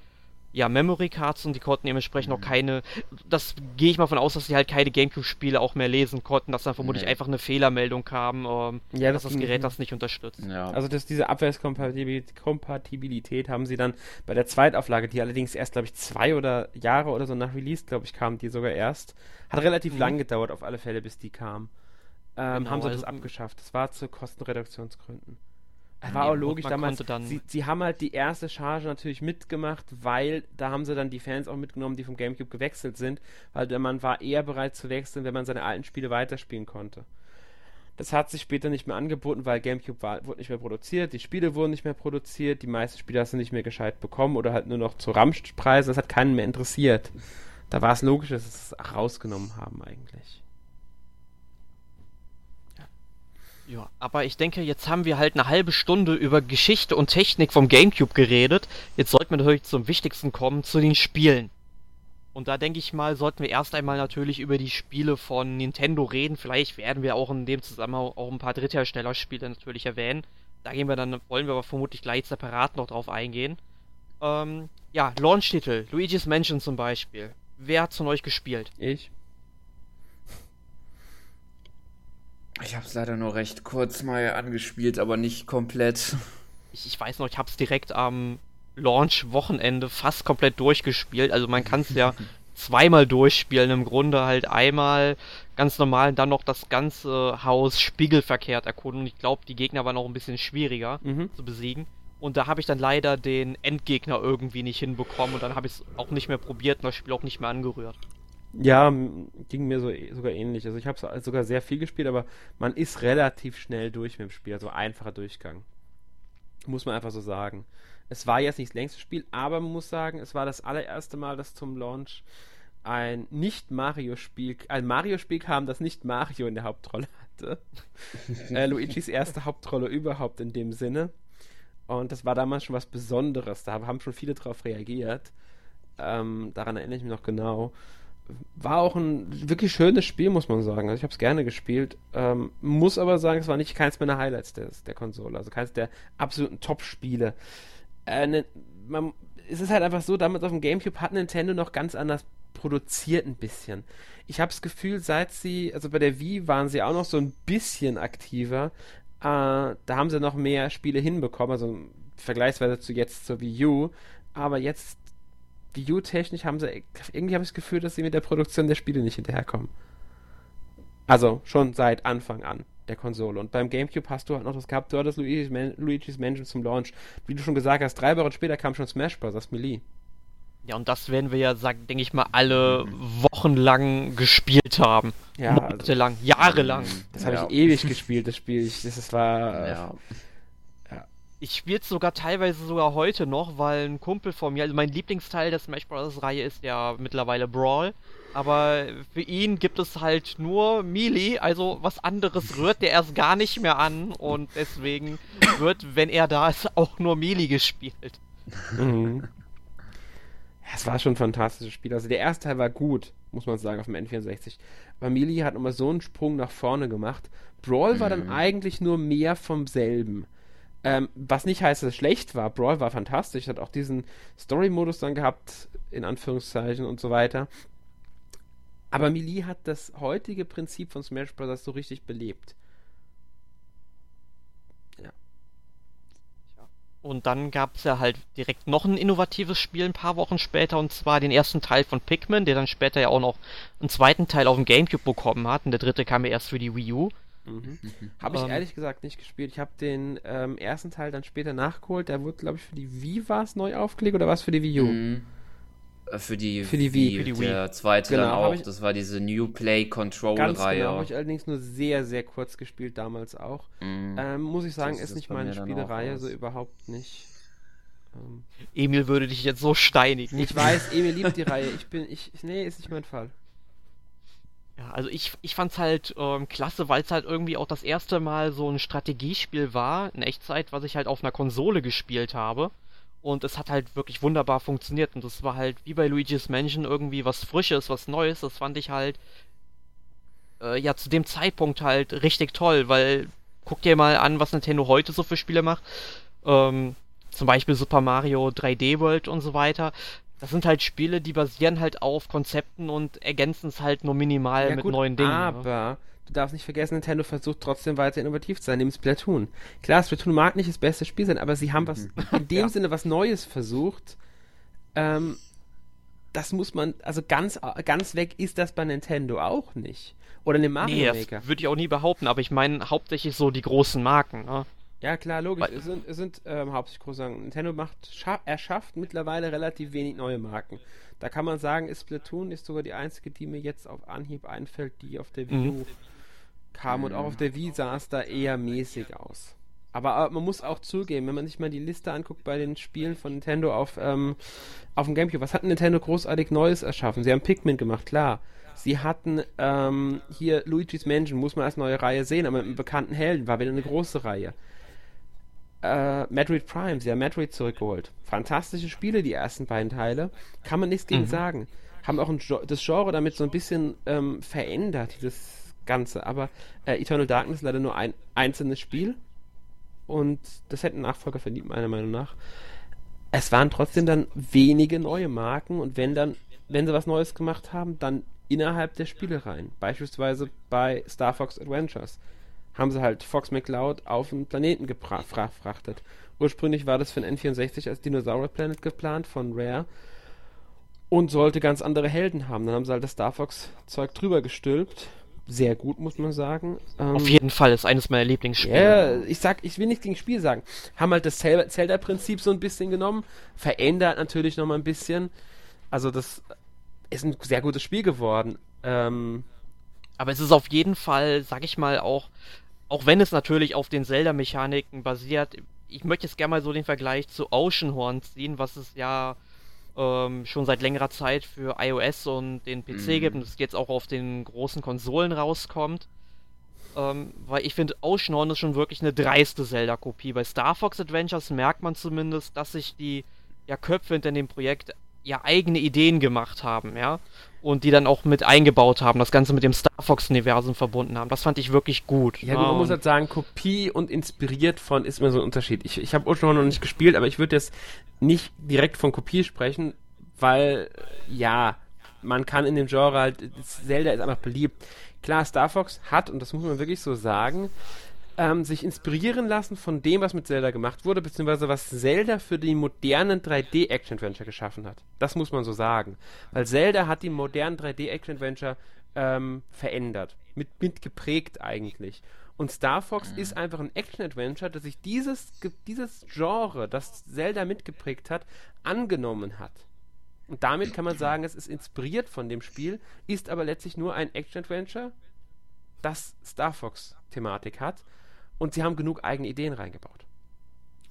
ja, Memory Cards und die konnten dementsprechend mhm. auch keine, das gehe ich mal von aus, dass sie halt keine Gamecube-Spiele auch mehr lesen konnten, dass dann vermutlich nee. einfach eine Fehlermeldung kam, ähm, ja, das dass das Gerät das nicht unterstützt. Ja. Also dass diese Abwärtskompatibilität haben sie dann bei der Zweitauflage, die allerdings erst, glaube ich, zwei oder Jahre oder so nach Release, glaube ich, kam die sogar erst. Hat relativ mhm. lang gedauert auf alle Fälle, bis die kam. Ähm, genau, haben sie also das abgeschafft. Das war zu Kostenreduktionsgründen. Das war auch logisch damals. Sie, sie, haben halt die erste Charge natürlich mitgemacht, weil da haben sie dann die Fans auch mitgenommen, die vom Gamecube gewechselt sind, weil man war eher bereit zu wechseln, wenn man seine alten Spiele weiterspielen konnte. Das hat sich später nicht mehr angeboten, weil Gamecube war, wurde nicht mehr produziert, die Spiele wurden nicht mehr produziert, die meisten Spiele hast du nicht mehr gescheit bekommen oder halt nur noch zu Ramschpreisen, das hat keinen mehr interessiert. Da war es logisch, dass sie es rausgenommen haben eigentlich. Ja, aber ich denke, jetzt haben wir halt eine halbe Stunde über Geschichte und Technik vom GameCube geredet. Jetzt sollten wir natürlich zum Wichtigsten kommen, zu den Spielen. Und da denke ich mal, sollten wir erst einmal natürlich über die Spiele von Nintendo reden. Vielleicht werden wir auch in dem Zusammenhang auch ein paar Drittherstellerspiele natürlich erwähnen. Da gehen wir dann, wollen wir aber vermutlich gleich separat noch drauf eingehen. Ähm, ja, Launch-Titel, Luigi's Mansion zum Beispiel. Wer hat von euch gespielt? Ich. Ich habe es leider nur recht kurz mal angespielt, aber nicht komplett. Ich, ich weiß noch, ich habe es direkt am Launch-Wochenende fast komplett durchgespielt. Also man kann es ja [laughs] zweimal durchspielen. Im Grunde halt einmal ganz normal und dann noch das ganze Haus spiegelverkehrt erkunden. Und ich glaube, die Gegner waren auch ein bisschen schwieriger mhm. zu besiegen. Und da habe ich dann leider den Endgegner irgendwie nicht hinbekommen und dann habe ich es auch nicht mehr probiert und das Spiel auch nicht mehr angerührt. Ja, ging mir so e, sogar ähnlich. Also ich habe sogar sehr viel gespielt, aber man ist relativ schnell durch mit dem Spiel, also einfacher Durchgang. Muss man einfach so sagen. Es war jetzt nicht das längste Spiel, aber man muss sagen, es war das allererste Mal, dass zum Launch ein Nicht-Mario-Spiel, ein Mario-Spiel kam, das nicht Mario in der Hauptrolle hatte. [laughs] äh, Luigis erste Hauptrolle überhaupt in dem Sinne. Und das war damals schon was Besonderes. Da haben schon viele drauf reagiert. Ähm, daran erinnere ich mich noch genau. War auch ein wirklich schönes Spiel, muss man sagen. Also ich habe es gerne gespielt. Ähm, muss aber sagen, es war nicht keins meiner Highlights des, der Konsole. Also keins der absoluten Top-Spiele. Äh, ne, es ist halt einfach so, damals auf dem Gamecube hat Nintendo noch ganz anders produziert ein bisschen. Ich habe das Gefühl, seit sie, also bei der Wii waren sie auch noch so ein bisschen aktiver. Äh, da haben sie noch mehr Spiele hinbekommen, also vergleichsweise zu jetzt zur Wii U. Aber jetzt Wii U-technisch haben sie, irgendwie habe ich das Gefühl, dass sie mit der Produktion der Spiele nicht hinterherkommen. Also schon seit Anfang an der Konsole. Und beim GameCube hast du halt noch das gehabt, du hattest Luigi's, Man Luigi's Mansion zum Launch. Wie du schon gesagt hast, drei Wochen später kam schon Smash Bros. Melee. Ja, und das werden wir ja, denke ich mal, alle Wochen lang gespielt haben. Ja. Monatelang, also, jahrelang. Das habe ja. ich ewig gespielt, das Spiel. Das, das war. Ja. Ich spiele es sogar teilweise sogar heute noch, weil ein Kumpel von mir, also mein Lieblingsteil der Smash Bros. Reihe ist ja mittlerweile Brawl. Aber für ihn gibt es halt nur Melee, also was anderes rührt der erst gar nicht mehr an und deswegen wird, wenn er da ist, auch nur Melee gespielt. Mhm. Es war schon ein fantastisches Spiel. Also der erste Teil war gut, muss man sagen, auf dem N64. Aber Melee hat nochmal so einen Sprung nach vorne gemacht. Brawl war dann mhm. eigentlich nur mehr vom selben. Ähm, was nicht heißt, dass es schlecht war. Brawl war fantastisch, hat auch diesen Story-Modus dann gehabt, in Anführungszeichen und so weiter. Aber Melee hat das heutige Prinzip von Smash Bros. so richtig belebt. Ja. Und dann gab es ja halt direkt noch ein innovatives Spiel ein paar Wochen später, und zwar den ersten Teil von Pikmin, der dann später ja auch noch einen zweiten Teil auf dem Gamecube bekommen hat. Und der dritte kam ja erst für die Wii U. Mhm. [laughs] Habe ich um, ähm. ehrlich gesagt nicht gespielt. Ich habe den ähm, ersten Teil dann später nachgeholt. Der wurde, glaube ich, für die Wii war es neu aufgelegt oder war es für die Wii U? Mhm. Äh, für die, für die Wii. Für die Wii. Der zweite genau, dann auch. Ich, das war diese New Play Control-Reihe. Ganz genau, habe ich allerdings nur sehr, sehr kurz gespielt, damals auch. Mhm. Ähm, muss ich sagen, ist, ist nicht meine Spielereihe, so überhaupt nicht. Ähm, Emil würde dich jetzt so steinigen. Ich weiß, Emil liebt die [laughs] Reihe. Ich bin, ich, nee, ist nicht mein Fall. Ja, also ich, ich fand's halt ähm, klasse, weil es halt irgendwie auch das erste Mal so ein Strategiespiel war, in Echtzeit, was ich halt auf einer Konsole gespielt habe. Und es hat halt wirklich wunderbar funktioniert. Und das war halt wie bei Luigi's Mansion irgendwie was Frisches, was Neues. Das fand ich halt äh, ja zu dem Zeitpunkt halt richtig toll, weil guck dir mal an, was Nintendo heute so für Spiele macht. Ähm, zum Beispiel Super Mario 3D World und so weiter das sind halt Spiele, die basieren halt auf Konzepten und ergänzen es halt nur minimal ja, mit gut, neuen Dingen. Ne? Aber ja. du darfst nicht vergessen, Nintendo versucht trotzdem weiter innovativ zu sein, neben Splatoon. Klar, Splatoon mag nicht das beste Spiel sein, aber sie haben was mhm. in dem [laughs] ja. Sinne was Neues versucht. Ähm, das muss man, also ganz, ganz weg ist das bei Nintendo auch nicht. Oder in dem Mario nee, Maker. Würde ich auch nie behaupten, aber ich meine hauptsächlich so die großen Marken. Ne? Ja, klar, logisch. Weil, es sind, es sind ähm, hauptsächlich große Sachen. Nintendo macht, erschafft mittlerweile relativ wenig neue Marken. Da kann man sagen, ist Splatoon ist sogar die einzige, die mir jetzt auf Anhieb einfällt, die auf der Wii mhm. U kam. Und auch auf der Wii sah es da eher mäßig aus. Aber, aber, man muss auch zugeben, wenn man sich mal die Liste anguckt bei den Spielen von Nintendo auf, ähm, auf dem Gamecube, was hat Nintendo großartig Neues erschaffen? Sie haben Pikmin gemacht, klar. Sie hatten ähm, hier Luigi's Mansion, muss man als neue Reihe sehen, aber mit einem bekannten Helden, war wieder eine große Reihe äh, Metroid Prime, sie haben Metroid zurückgeholt. Fantastische Spiele, die ersten beiden Teile. Kann man nichts gegen mhm. sagen. Haben auch ein, das Genre damit so ein bisschen ähm, verändert, das Ganze. Aber äh, Eternal Darkness leider nur ein einzelnes Spiel. Und das hätte ein Nachfolger verdient, meiner Meinung nach. Es waren trotzdem dann wenige neue Marken und wenn dann, wenn sie was Neues gemacht haben, dann innerhalb der Spielereien. Beispielsweise bei Star Fox Adventures haben sie halt Fox McCloud auf den Planeten gefrachtet. Ursprünglich war das für den N64 als Dinosaur Planet geplant von Rare und sollte ganz andere Helden haben. Dann haben sie halt das Star Fox Zeug drüber gestülpt. Sehr gut, muss man sagen. Ähm, Auf jeden Fall ist eines meiner Lieblingsspiele. Ja, yeah, ich sag, ich will nichts gegen Spiel sagen. Haben halt das Zelda-Prinzip so ein bisschen genommen, verändert natürlich nochmal ein bisschen. Also das ist ein sehr gutes Spiel geworden. Ähm, aber es ist auf jeden Fall, sag ich mal, auch, auch wenn es natürlich auf den Zelda-Mechaniken basiert, ich möchte jetzt gerne mal so den Vergleich zu Oceanhorn ziehen, was es ja ähm, schon seit längerer Zeit für iOS und den PC mhm. gibt und es jetzt auch auf den großen Konsolen rauskommt. Ähm, weil ich finde, Oceanhorn ist schon wirklich eine dreiste Zelda-Kopie. Bei Star Fox Adventures merkt man zumindest, dass sich die ja, Köpfe hinter dem Projekt ja eigene Ideen gemacht haben, ja. Und die dann auch mit eingebaut haben, das Ganze mit dem Star Fox-Universum verbunden haben. Das fand ich wirklich gut. Ja, man muss halt sagen, Kopie und inspiriert von ist mir so ein Unterschied. Ich, ich habe Ocean noch nicht gespielt, aber ich würde jetzt nicht direkt von Kopie sprechen, weil, ja, man kann in dem Genre halt, Zelda ist einfach beliebt. Klar, Star Fox hat, und das muss man wirklich so sagen, ähm, sich inspirieren lassen von dem, was mit Zelda gemacht wurde, beziehungsweise was Zelda für die modernen 3D-Action-Adventure geschaffen hat. Das muss man so sagen. Weil Zelda hat die modernen 3D-Action-Adventure ähm, verändert. Mit, mit geprägt eigentlich. Und Star Fox mhm. ist einfach ein Action-Adventure, das sich dieses, dieses Genre, das Zelda mitgeprägt hat, angenommen hat. Und damit kann man sagen, es ist inspiriert von dem Spiel, ist aber letztlich nur ein Action-Adventure, das Star Fox-Thematik hat und sie haben genug eigene Ideen reingebaut.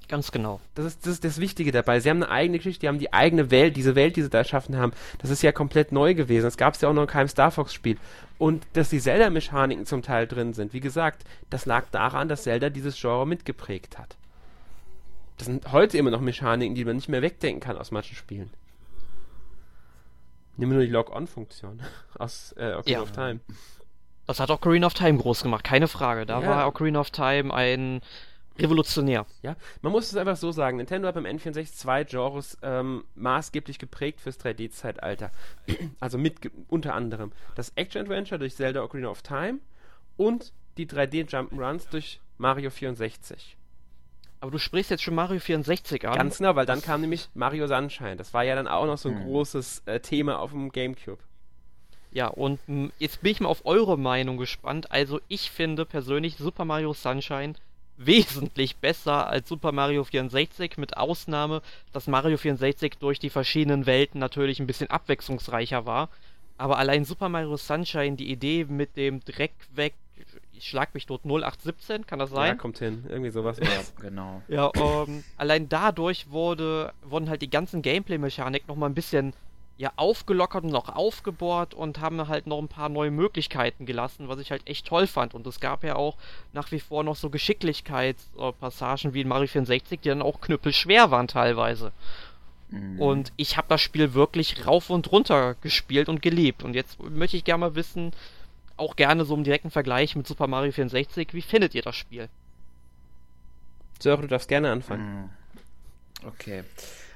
Ganz genau. Das ist, das ist das Wichtige dabei. Sie haben eine eigene Geschichte, die haben die eigene Welt, diese Welt, die sie da erschaffen haben. Das ist ja komplett neu gewesen. Das gab es ja auch noch in keinem Star Fox-Spiel. Und dass die Zelda-Mechaniken zum Teil drin sind, wie gesagt, das lag daran, dass Zelda dieses Genre mitgeprägt hat. Das sind heute immer noch Mechaniken, die man nicht mehr wegdenken kann aus manchen Spielen. Nehmen wir nur die Log-On-Funktion [laughs] aus äh, Ocarina ja. of Time. Das hat auch Ocarina of Time groß gemacht, keine Frage. Da ja. war Ocarina of Time ein revolutionär. Ja, man muss es einfach so sagen. Nintendo hat beim N64 zwei Genres ähm, maßgeblich geprägt fürs 3D-Zeitalter. [clears throat] also mit unter anderem das Action-Adventure durch Zelda Ocarina of Time und die 3D-Jump'n'Runs durch Mario 64. Aber du sprichst jetzt schon Mario 64 an. Ganz genau, weil dann kam nämlich Mario Sunshine. Das war ja dann auch noch so ein hm. großes äh, Thema auf dem GameCube. Ja, und jetzt bin ich mal auf eure Meinung gespannt. Also ich finde persönlich Super Mario Sunshine [laughs] wesentlich besser als Super Mario 64, mit Ausnahme, dass Mario 64 durch die verschiedenen Welten natürlich ein bisschen abwechslungsreicher war. Aber allein Super Mario Sunshine, die Idee mit dem Dreck weg, ich schlag mich tot 0817, kann das sein? Ja, kommt hin, irgendwie sowas. Ja, genau. Ja, ähm, allein dadurch wurde, wurden halt die ganzen Gameplay-Mechanik nochmal ein bisschen ja aufgelockert und noch aufgebohrt und haben halt noch ein paar neue Möglichkeiten gelassen, was ich halt echt toll fand. Und es gab ja auch nach wie vor noch so Geschicklichkeitspassagen wie in Mario 64, die dann auch knüppelschwer waren teilweise. Mhm. Und ich habe das Spiel wirklich rauf und runter gespielt und geliebt. Und jetzt möchte ich gerne mal wissen, auch gerne so im direkten Vergleich mit Super Mario 64, wie findet ihr das Spiel? Sören, du darfst gerne anfangen. Mhm. Okay.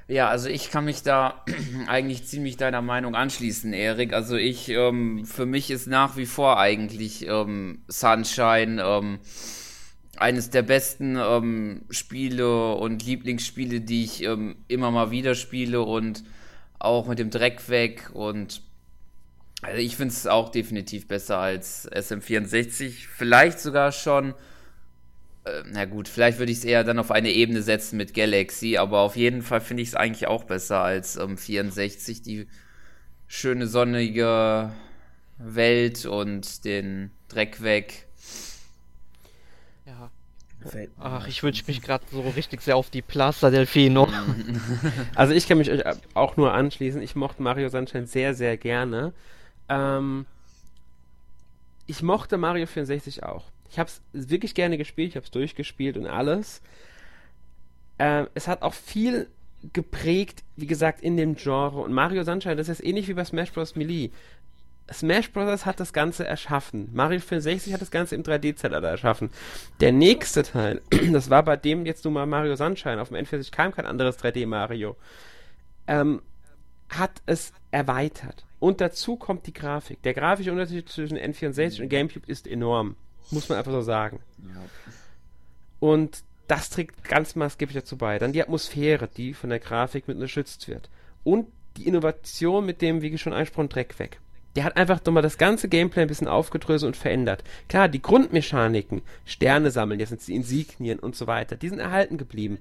Ja, also ich kann mich da [clears throat] eigentlich ziemlich deiner Meinung anschließen, Erik. Also ich, ähm, für mich ist nach wie vor eigentlich ähm, Sunshine ähm, eines der besten ähm, Spiele und Lieblingsspiele, die ich ähm, immer mal wieder spiele und auch mit dem Dreck weg und also ich finde es auch definitiv besser als SM64, vielleicht sogar schon na gut, vielleicht würde ich es eher dann auf eine Ebene setzen mit Galaxy, aber auf jeden Fall finde ich es eigentlich auch besser als ähm, 64, die schöne sonnige Welt und den Dreck weg. Ja. Ach, ich wünsche mich gerade so richtig sehr auf die Plaza Delfino. [laughs] [laughs] also ich kann mich euch auch nur anschließen. Ich mochte Mario Sunshine sehr, sehr gerne. Ähm, ich mochte Mario 64 auch. Ich habe es wirklich gerne gespielt, ich habe es durchgespielt und alles. Ähm, es hat auch viel geprägt, wie gesagt, in dem Genre. Und Mario Sunshine, das ist ähnlich wie bei Smash Bros. Melee. Smash Bros. hat das Ganze erschaffen. Mario 64 hat das Ganze im 3D-Zeitalter erschaffen. Der nächste Teil, [clears throat] das war bei dem jetzt nun mal Mario Sunshine. Auf dem N64 kam kein anderes 3D-Mario. Ähm, hat es erweitert. Und dazu kommt die Grafik. Der grafische Unterschied zwischen N64 und GameCube ist enorm. Muss man einfach so sagen. Ja. Und das trägt ganz maßgeblich dazu bei. Dann die Atmosphäre, die von der Grafik mit unterstützt wird. Und die Innovation mit dem, wie schon angesprochen, Dreck weg. Der hat einfach nochmal das ganze Gameplay ein bisschen aufgedröselt und verändert. Klar, die Grundmechaniken, Sterne sammeln, jetzt sind die Insignien und so weiter, die sind erhalten geblieben.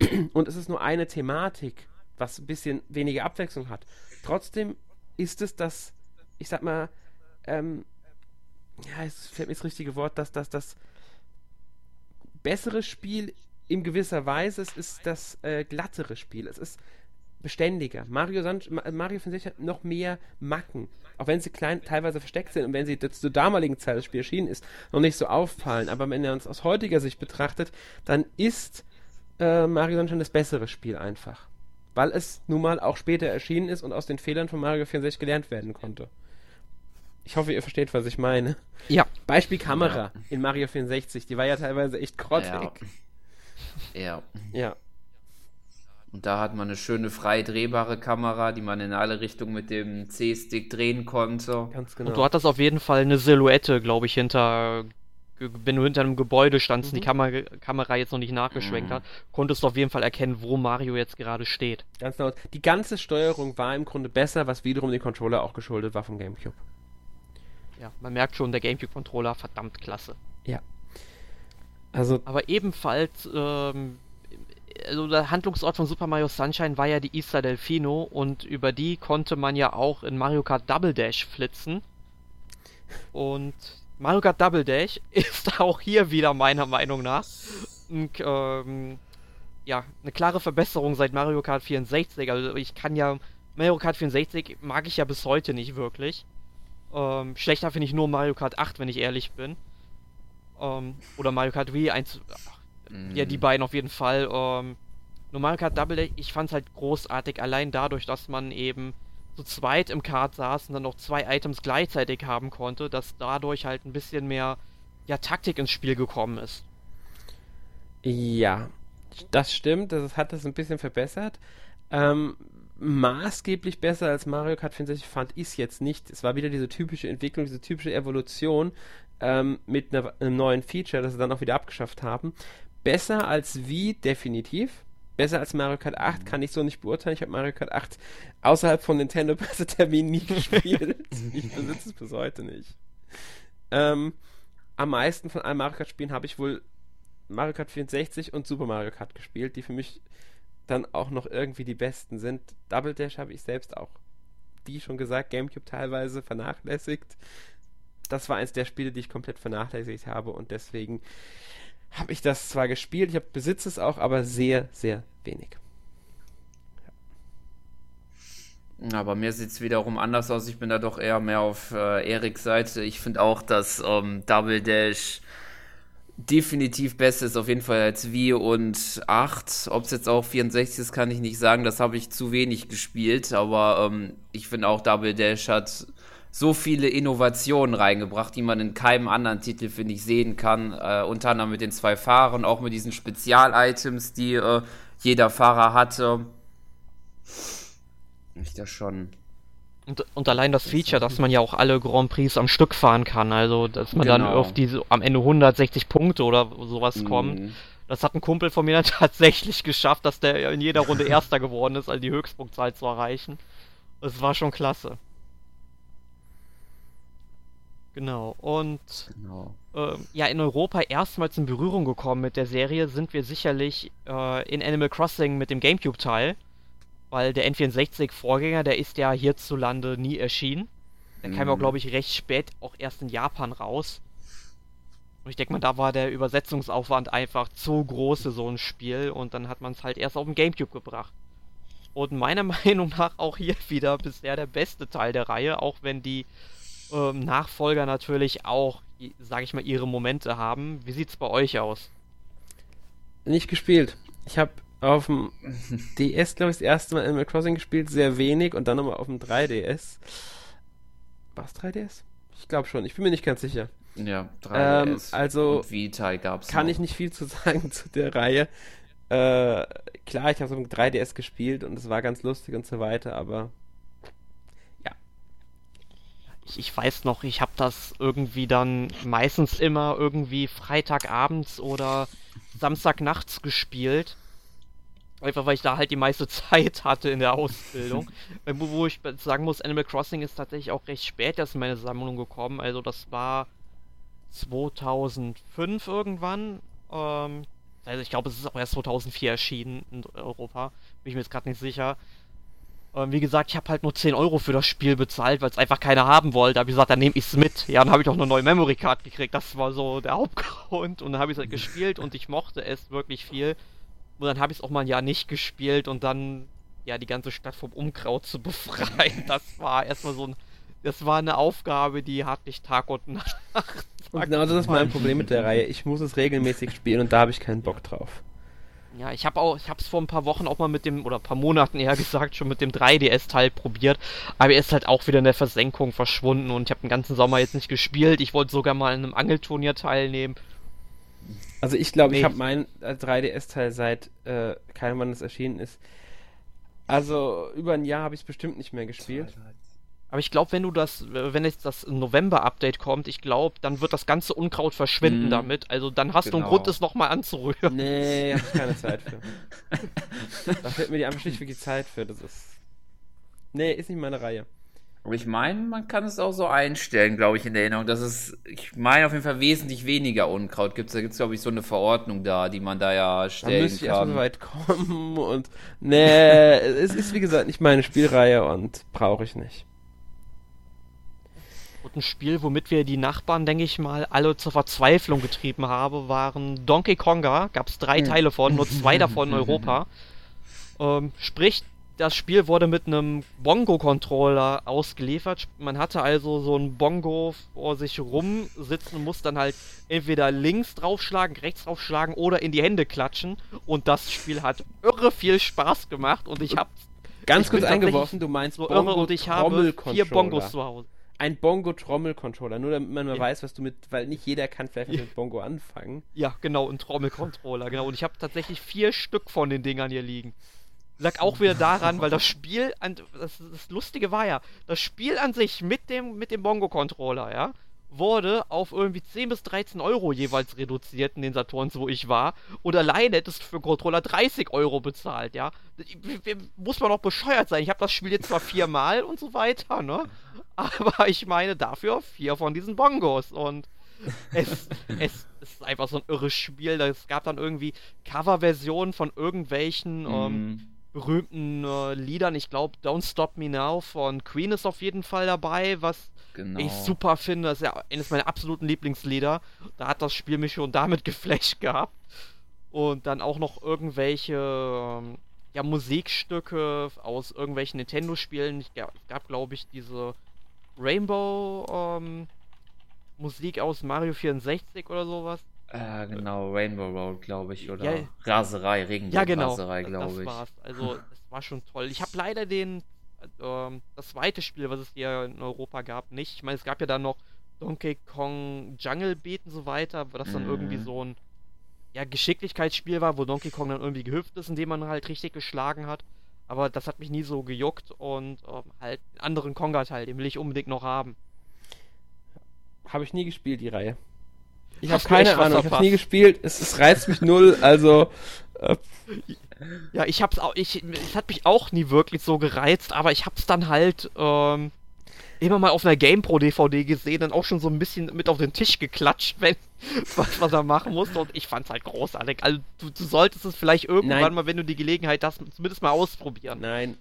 [clears throat] Und es ist nur eine Thematik, was ein bisschen weniger Abwechslung hat. Trotzdem ist es das, ich sag mal, ähm, ja, es fällt mir das richtige Wort, dass das, das bessere Spiel in gewisser Weise, es ist das äh, glattere Spiel. Es ist beständiger. Mario, San Mario 64 hat noch mehr Macken. Auch wenn sie klein, teilweise versteckt sind und wenn sie zur damaligen Zeit das Spiel erschienen ist, noch nicht so auffallen. Aber wenn man es aus heutiger Sicht betrachtet, dann ist äh, Mario Sunshine das bessere Spiel einfach. Weil es nun mal auch später erschienen ist und aus den Fehlern von Mario 64 gelernt werden konnte. Ich hoffe, ihr versteht, was ich meine. Ja. Beispiel Kamera ja. in Mario 64, die war ja teilweise echt grottig. Ja. ja. ja. Und da hat man eine schöne frei drehbare Kamera, die man in alle Richtungen mit dem C-Stick drehen konnte. Ganz genau. Und du hattest auf jeden Fall eine Silhouette, glaube ich, hinter. Wenn du hinter einem Gebäude standst mhm. und die mhm. Kamera, Kamera jetzt noch nicht nachgeschwenkt mhm. hat, konntest du auf jeden Fall erkennen, wo Mario jetzt gerade steht. Ganz genau. Die ganze Steuerung war im Grunde besser, was wiederum den Controller auch geschuldet war vom GameCube. Ja, man merkt schon, der GameCube-Controller verdammt klasse. Ja. Also. Aber ebenfalls ähm, also der Handlungsort von Super Mario Sunshine war ja die Isla Delfino und über die konnte man ja auch in Mario Kart Double Dash flitzen. Und Mario Kart Double Dash [laughs] ist auch hier wieder meiner Meinung nach ein, ähm, ja, eine klare Verbesserung seit Mario Kart 64. Also ich kann ja Mario Kart 64 mag ich ja bis heute nicht wirklich. Ähm, schlechter finde ich nur Mario Kart 8, wenn ich ehrlich bin. Ähm, oder Mario Kart Wii 1. Mhm. Ja, die beiden auf jeden Fall. Ähm, Normal Kart Double, ich fand es halt großartig, allein dadurch, dass man eben zu zweit im Kart saß und dann noch zwei Items gleichzeitig haben konnte, dass dadurch halt ein bisschen mehr ja, Taktik ins Spiel gekommen ist. Ja, das stimmt, das hat das ein bisschen verbessert. Ähm, maßgeblich besser als Mario Kart 64 fand ich es jetzt nicht. Es war wieder diese typische Entwicklung, diese typische Evolution ähm, mit einer, einem neuen Feature, das sie dann auch wieder abgeschafft haben besser als wie, definitiv. Besser als Mario Kart 8 kann ich so nicht beurteilen. Ich habe Mario Kart 8 außerhalb von Nintendo [laughs] Pressetermin nie gespielt. ich besitze es bis heute nicht. Ähm, am meisten von allen Mario Kart Spielen habe ich wohl Mario Kart 64 und Super Mario Kart gespielt, die für mich dann auch noch irgendwie die besten sind. Double Dash habe ich selbst auch, wie schon gesagt, GameCube teilweise vernachlässigt. Das war eins der Spiele, die ich komplett vernachlässigt habe und deswegen habe ich das zwar gespielt, ich besitze es auch, aber sehr, sehr wenig. Ja, bei mir sieht es wiederum anders aus. Ich bin da doch eher mehr auf äh, Eriks Seite. Ich finde auch, dass ähm, Double Dash definitiv besser ist, auf jeden Fall als Wii und 8. Ob es jetzt auch 64 ist, kann ich nicht sagen. Das habe ich zu wenig gespielt. Aber ähm, ich finde auch, Double Dash hat so viele Innovationen reingebracht, die man in keinem anderen Titel, finde ich, sehen kann. Äh, unter anderem mit den zwei Fahrern, auch mit diesen Spezial-Items, die äh, jeder Fahrer hatte. Ich das schon. Und, und, allein das Feature, dass man ja auch alle Grand Prix am Stück fahren kann, also dass man genau. dann auf diese am Ende 160 Punkte oder sowas mhm. kommt. Das hat ein Kumpel von mir dann [laughs] tatsächlich geschafft, dass der in jeder Runde Erster geworden ist, also die Höchstpunktzahl zu erreichen. Das war schon klasse. Genau, und genau. Äh, ja, in Europa erstmals in Berührung gekommen mit der Serie sind wir sicherlich äh, in Animal Crossing mit dem GameCube-Teil, weil der N64-Vorgänger, der ist ja hierzulande nie erschienen. Der mhm. kam ja, glaube ich, recht spät auch erst in Japan raus. Und ich denke mal, da war der Übersetzungsaufwand einfach zu groß für so ein Spiel und dann hat man es halt erst auf dem GameCube gebracht. Und meiner [laughs] Meinung nach auch hier wieder bisher der beste Teil der Reihe, auch wenn die ähm, Nachfolger natürlich auch, sage ich mal, ihre Momente haben. Wie sieht's bei euch aus? Nicht gespielt. Ich habe auf dem DS, glaube ich, das erste Mal Animal Crossing gespielt, sehr wenig und dann nochmal auf dem 3DS. War es 3DS? Ich glaube schon, ich bin mir nicht ganz sicher. Ja, 3DS. Ähm, also und Vita gab's kann noch. ich nicht viel zu [laughs] sagen zu der Reihe. Äh, klar, ich habe so mit 3DS gespielt und es war ganz lustig und so weiter, aber ich weiß noch, ich habe das irgendwie dann meistens immer irgendwie Freitagabends oder Samstagnachts gespielt. Einfach weil ich da halt die meiste [laughs] Zeit hatte in der Ausbildung. [laughs] wo, wo, ich sagen muss, Animal Crossing ist tatsächlich auch recht spät erst in meine Sammlung gekommen. Also das war 2005 irgendwann. Ähm, also ich glaube, es ist auch erst 2004 erschienen in Europa. Bin ich mir jetzt gerade nicht sicher. Ähm, wie gesagt, ich habe halt nur 10 Euro für das Spiel bezahlt, weil es einfach keiner haben wollte. Da habe ich gesagt, dann nehme ich es mit. Ja, dann habe ich auch eine neue Memory Card gekriegt. Das war so der [laughs] Hauptgrund. Und dann habe ich es halt gespielt und ich mochte es wirklich viel. Und dann habe ich es auch mal ein Jahr nicht gespielt und dann ja die ganze Stadt vom Unkraut zu [laughs] befreien. Das war erstmal so ein. Das war eine Aufgabe, die hatte ich Tag und Nacht. [laughs] Und genau das ist mein Problem mit der Reihe. Ich muss es regelmäßig spielen und da habe ich keinen Bock drauf. Ja, ich habe auch, ich habe es vor ein paar Wochen auch mal mit dem, oder ein paar Monaten eher gesagt, schon mit dem 3DS-Teil probiert, aber er ist halt auch wieder in der Versenkung verschwunden und ich habe den ganzen Sommer jetzt nicht gespielt. Ich wollte sogar mal in einem Angelturnier teilnehmen. Also ich glaube, nee. ich habe meinen 3DS-Teil seit, äh, Ahnung, wann es erschienen ist. Also über ein Jahr habe ich es bestimmt nicht mehr gespielt. Aber ich glaube, wenn du das, wenn jetzt das November-Update kommt, ich glaube, dann wird das ganze Unkraut verschwinden mm. damit. Also dann hast genau. du einen Grund, es nochmal anzurühren. Nee, [laughs] hab ich keine Zeit für. da fällt mir die einfach schlichtweg die Zeit für. Das ist. Nee, ist nicht meine Reihe. Aber ich meine, man kann es auch so einstellen, glaube ich, in der Erinnerung, dass es, ich meine, auf jeden Fall wesentlich weniger Unkraut gibt. Da gibt es, glaube ich, so eine Verordnung da, die man da ja stellen da müsste kann. Ich so weit kommen und. Nee, es ist wie gesagt nicht meine Spielreihe und brauche ich nicht. Und ein Spiel, womit wir die Nachbarn, denke ich mal, alle zur Verzweiflung getrieben haben, waren Donkey Konga. Gab es drei hm. Teile von, nur zwei davon in [laughs] Europa. Ähm, sprich, das Spiel wurde mit einem Bongo-Controller ausgeliefert. Man hatte also so ein Bongo vor sich rumsitzen und muss dann halt entweder links draufschlagen, rechts draufschlagen oder in die Hände klatschen. Und das Spiel hat irre viel Spaß gemacht und ich habe Ganz kurz eingeworfen, du meinst so Bongo irre und ich habe vier Bongos zu Hause ein Bongo-Trommel-Controller, nur damit man mal ja. weiß, was du mit, weil nicht jeder kann vielleicht mit Bongo anfangen. Ja, genau, ein Trommel-Controller, genau. Und ich habe tatsächlich vier Stück von den Dingern hier liegen. Lag auch wieder daran, weil das Spiel, an, das, das Lustige war ja, das Spiel an sich mit dem, mit dem Bongo-Controller, ja, wurde auf irgendwie 10 bis 13 Euro jeweils reduziert in den Saturns, wo ich war. Und alleine hättest du für Controller 30 Euro bezahlt, ja. Muss man auch bescheuert sein. Ich habe das Spiel jetzt zwar viermal und so weiter, ne? Aber ich meine dafür vier von diesen Bongos. Und es, es, es ist einfach so ein irres Spiel. Es gab dann irgendwie Coverversionen von irgendwelchen. Mm. Ähm, berühmten äh, Liedern. Ich glaube, Don't Stop Me Now von Queen ist auf jeden Fall dabei, was genau. ich super finde. Das ist ja eines meiner absoluten Lieblingslieder. Da hat das Spiel mich schon damit [laughs] geflasht gehabt. Und dann auch noch irgendwelche ähm, ja, Musikstücke aus irgendwelchen Nintendo-Spielen. Es gab, gab glaube ich, diese Rainbow ähm, Musik aus Mario 64 oder sowas. Äh, genau, Rainbow Road, glaube ich, oder ja, Raserei, Regenbogen ja, genau, Raserei, glaube ich. Das war's. Also, es war schon toll. Ich habe leider den, äh, das zweite Spiel, was es hier in Europa gab, nicht. Ich meine, es gab ja dann noch Donkey Kong Jungle Beat und so weiter, das dann mhm. irgendwie so ein ja, Geschicklichkeitsspiel war, wo Donkey Kong dann irgendwie gehüpft ist, indem man halt richtig geschlagen hat. Aber das hat mich nie so gejuckt und ähm, halt einen anderen Konga-Teil, den will ich unbedingt noch haben. Habe ich nie gespielt, die Reihe. Ich habe keine Ahnung, ich habe nie gespielt. Es, es, reizt mich null, also. Äh. Ja, ich hab's auch, ich, es hat mich auch nie wirklich so gereizt, aber ich hab's dann halt ähm, immer mal auf einer GamePro DVD gesehen und auch schon so ein bisschen mit auf den Tisch geklatscht, wenn [laughs] was, was er machen musste und ich fand's halt großartig. Also du, du solltest es vielleicht irgendwann Nein. mal, wenn du die Gelegenheit hast, zumindest mal ausprobieren. Nein.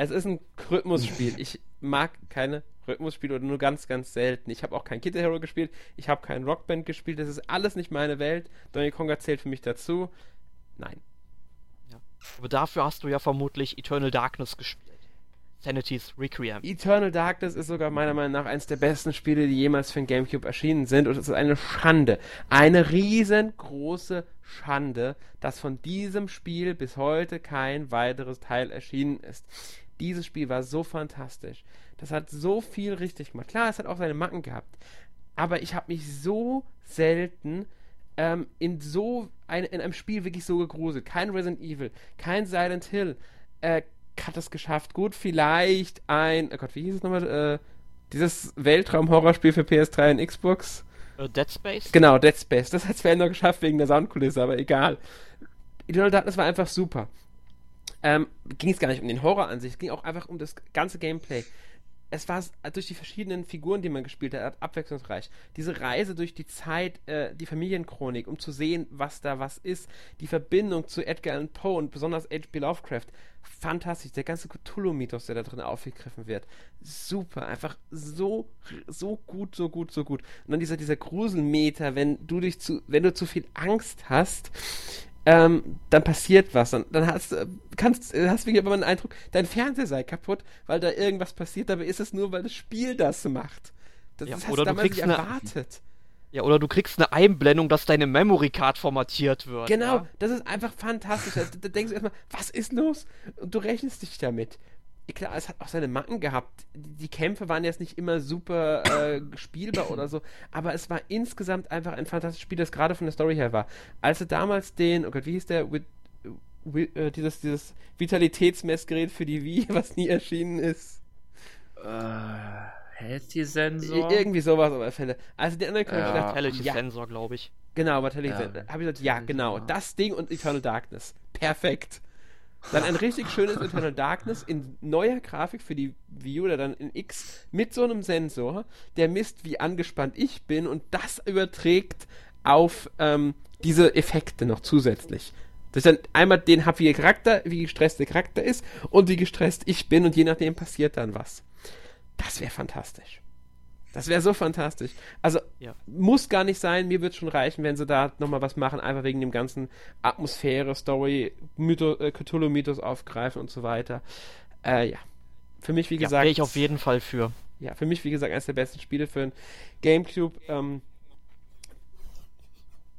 Es ist ein Rhythmusspiel. Ich mag keine Rhythmusspiele oder nur ganz, ganz selten. Ich habe auch kein Kid Hero gespielt, ich habe kein Rockband gespielt, das ist alles nicht meine Welt. Donkey Konga zählt für mich dazu. Nein. Ja. Aber dafür hast du ja vermutlich Eternal Darkness gespielt. Sanity's Requiem. Eternal Darkness ist sogar meiner Meinung nach eines der besten Spiele, die jemals für den GameCube erschienen sind. Und es ist eine Schande. Eine riesengroße Schande, dass von diesem Spiel bis heute kein weiteres Teil erschienen ist. Dieses Spiel war so fantastisch. Das hat so viel richtig gemacht. Klar, es hat auch seine Macken gehabt. Aber ich habe mich so selten ähm, in so ein, in einem Spiel wirklich so gegruselt. Kein Resident Evil, kein Silent Hill. Äh, hat es geschafft. Gut, vielleicht ein. Oh Gott, wie hieß es nochmal? Äh, dieses Weltraum-Horrorspiel für PS3 und Xbox. Uh, Dead Space? Genau, Dead Space. Das hat es noch geschafft wegen der Soundkulisse, aber egal. Eternal Darkness war einfach super. Ähm, ging es gar nicht um den Horror an sich, es ging auch einfach um das ganze Gameplay es war durch die verschiedenen Figuren, die man gespielt hat, abwechslungsreich. Diese Reise durch die Zeit, äh, die Familienchronik, um zu sehen, was da was ist, die Verbindung zu Edgar Allan Poe und besonders H.P. Lovecraft, fantastisch. Der ganze Cthulhu-Mythos, der da drin aufgegriffen wird, super, einfach so, so gut, so gut, so gut. Und dann dieser, dieser Gruselmeter, wenn du dich zu, wenn du zu viel Angst hast, ähm, dann passiert was. Dann, dann hast, kannst, hast du immer den Eindruck, dein Fernseher sei kaputt, weil da irgendwas passiert, aber ist es nur, weil das Spiel das macht. Das, ja, das oder hast du kriegst eine, erwartet. Ja, oder du kriegst eine Einblendung, dass deine Memory Card formatiert wird. Genau, ja? das ist einfach fantastisch. da, da denkst du erstmal, was ist los? Und du rechnest dich damit klar, es hat auch seine Macken gehabt. Die Kämpfe waren jetzt nicht immer super äh, spielbar oder so, aber es war insgesamt einfach ein fantastisches Spiel, das gerade von der Story her war. Als er damals den, oh Gott, wie hieß der, with, with, äh, dieses, dieses Vitalitätsmessgerät für die Wii, [laughs] was nie erschienen ist. Äh. Healthy-Sensor? Irgendwie sowas auf alle Fälle. Also die anderen ja. gedacht, Vitality-Sensor, ja. glaube ich. Genau, Vitality-Sensor. Ja. Habe ich gesagt, ja, genau. Das Ding und Eternal Darkness. Perfekt. Dann ein richtig schönes Eternal Darkness in neuer Grafik für die Wii oder dann in X mit so einem Sensor, der misst, wie angespannt ich bin und das überträgt auf ähm, diese Effekte noch zusätzlich. Dass ich dann einmal den habe, wie der Charakter, wie gestresst der Charakter ist und wie gestresst ich bin und je nachdem passiert dann was. Das wäre fantastisch. Das wäre so fantastisch. Also, ja. muss gar nicht sein. Mir wird schon reichen, wenn sie da nochmal was machen, einfach wegen dem ganzen Atmosphäre, Story, Mytho, äh, Cthulhu-Mythos aufgreifen und so weiter. Äh, ja. Für mich, wie gesagt. Ja, wäre ich auf jeden Fall für. Ja, für mich, wie gesagt, eines der besten Spiele für ein Gamecube. Ähm,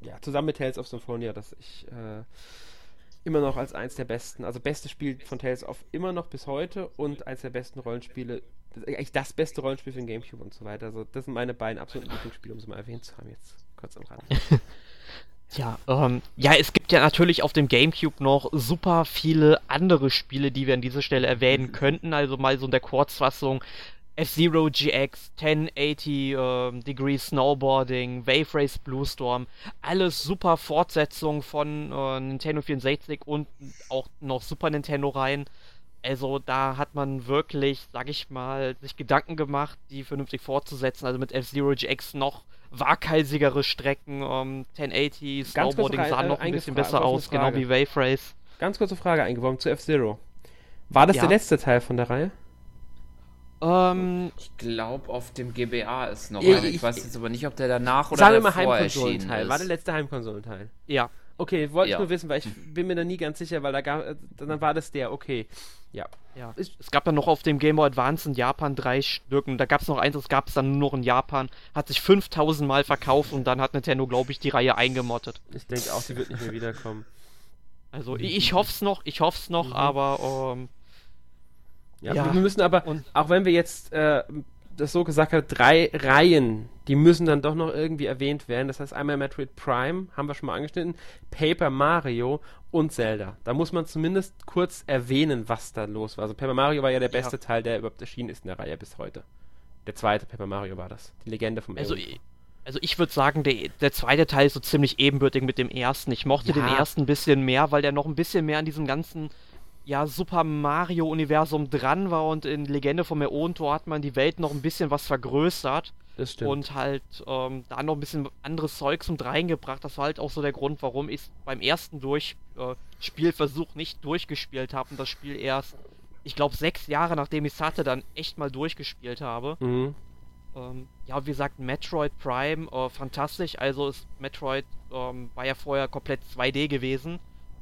ja, zusammen mit Tales of Symphonia, das ich äh, immer noch als eins der besten, also beste Spiel von Tales of immer noch bis heute und eins der besten Rollenspiele eigentlich das beste Rollenspiel für den Gamecube und so weiter. Also das sind meine beiden absoluten Lieblingsspiele, um es mal erwähnt zu haben jetzt kurz am Rand. [laughs] Ja, ähm, ja, es gibt ja natürlich auf dem GameCube noch super viele andere Spiele, die wir an dieser Stelle erwähnen mhm. könnten. Also mal so in der Kurzfassung F-Zero GX, 1080 äh, Degree Snowboarding, Wave Race Blue Storm, alles super Fortsetzungen von äh, Nintendo 64 und auch noch Super Nintendo rein. Also da hat man wirklich, sag ich mal, sich Gedanken gemacht, die vernünftig fortzusetzen. Also mit F-Zero GX noch waghalsigere Strecken, um, 1080, Snowboarding sah noch ein bisschen besser aus, genau wie Wave Race. Ganz kurze Frage eingeworfen zu F-Zero. War das ja. der letzte Teil von der Reihe? Ähm, ich glaube, auf dem GBA ist noch einer. Ich, ich, weiß jetzt aber nicht, ob der danach oder sagen wir mal Heimkonsolenteil. War der letzte Heimkonsolenteil? Ja. Okay, wollte ja. ich nur wissen, weil ich bin mir da nie ganz sicher, weil da gab, äh, dann war das der, okay. Ja. ja. Es, es gab dann noch auf dem Game Boy Advance in Japan drei Stück und da gab es noch eins, das gab es dann nur noch in Japan, hat sich 5000 Mal verkauft und dann hat Nintendo, glaube ich, die Reihe eingemottet. Ich denke auch, sie wird nicht mehr wiederkommen. Also ich, ich hoffe es noch, ich hoffe es noch, mhm. aber ähm, ja, ja, wir müssen aber, und, auch wenn wir jetzt äh, das so gesagt habe, drei Reihen, die müssen dann doch noch irgendwie erwähnt werden. Das heißt einmal Metroid Prime, haben wir schon mal angeschnitten, Paper Mario und Zelda. Da muss man zumindest kurz erwähnen, was da los war. Also Paper Mario war ja der beste ja. Teil, der überhaupt erschienen ist in der Reihe bis heute. Der zweite Paper Mario war das. Die Legende vom Also, also ich würde sagen, der, der zweite Teil ist so ziemlich ebenbürtig mit dem ersten. Ich mochte ja. den ersten ein bisschen mehr, weil der noch ein bisschen mehr an diesem ganzen ja, Super Mario-Universum dran war und in Legende vom Eontor hat man die Welt noch ein bisschen was vergrößert. Das stimmt. Und halt ähm, da noch ein bisschen anderes Zeugs mit reingebracht. Das war halt auch so der Grund, warum ich beim ersten durch äh, Spielversuch nicht durchgespielt habe und das Spiel erst, ich glaube, sechs Jahre nachdem ich es hatte, dann echt mal durchgespielt habe. Mhm. Ähm, ja, wie gesagt, Metroid Prime, äh, fantastisch. Also ist Metroid ähm, war ja vorher komplett 2D gewesen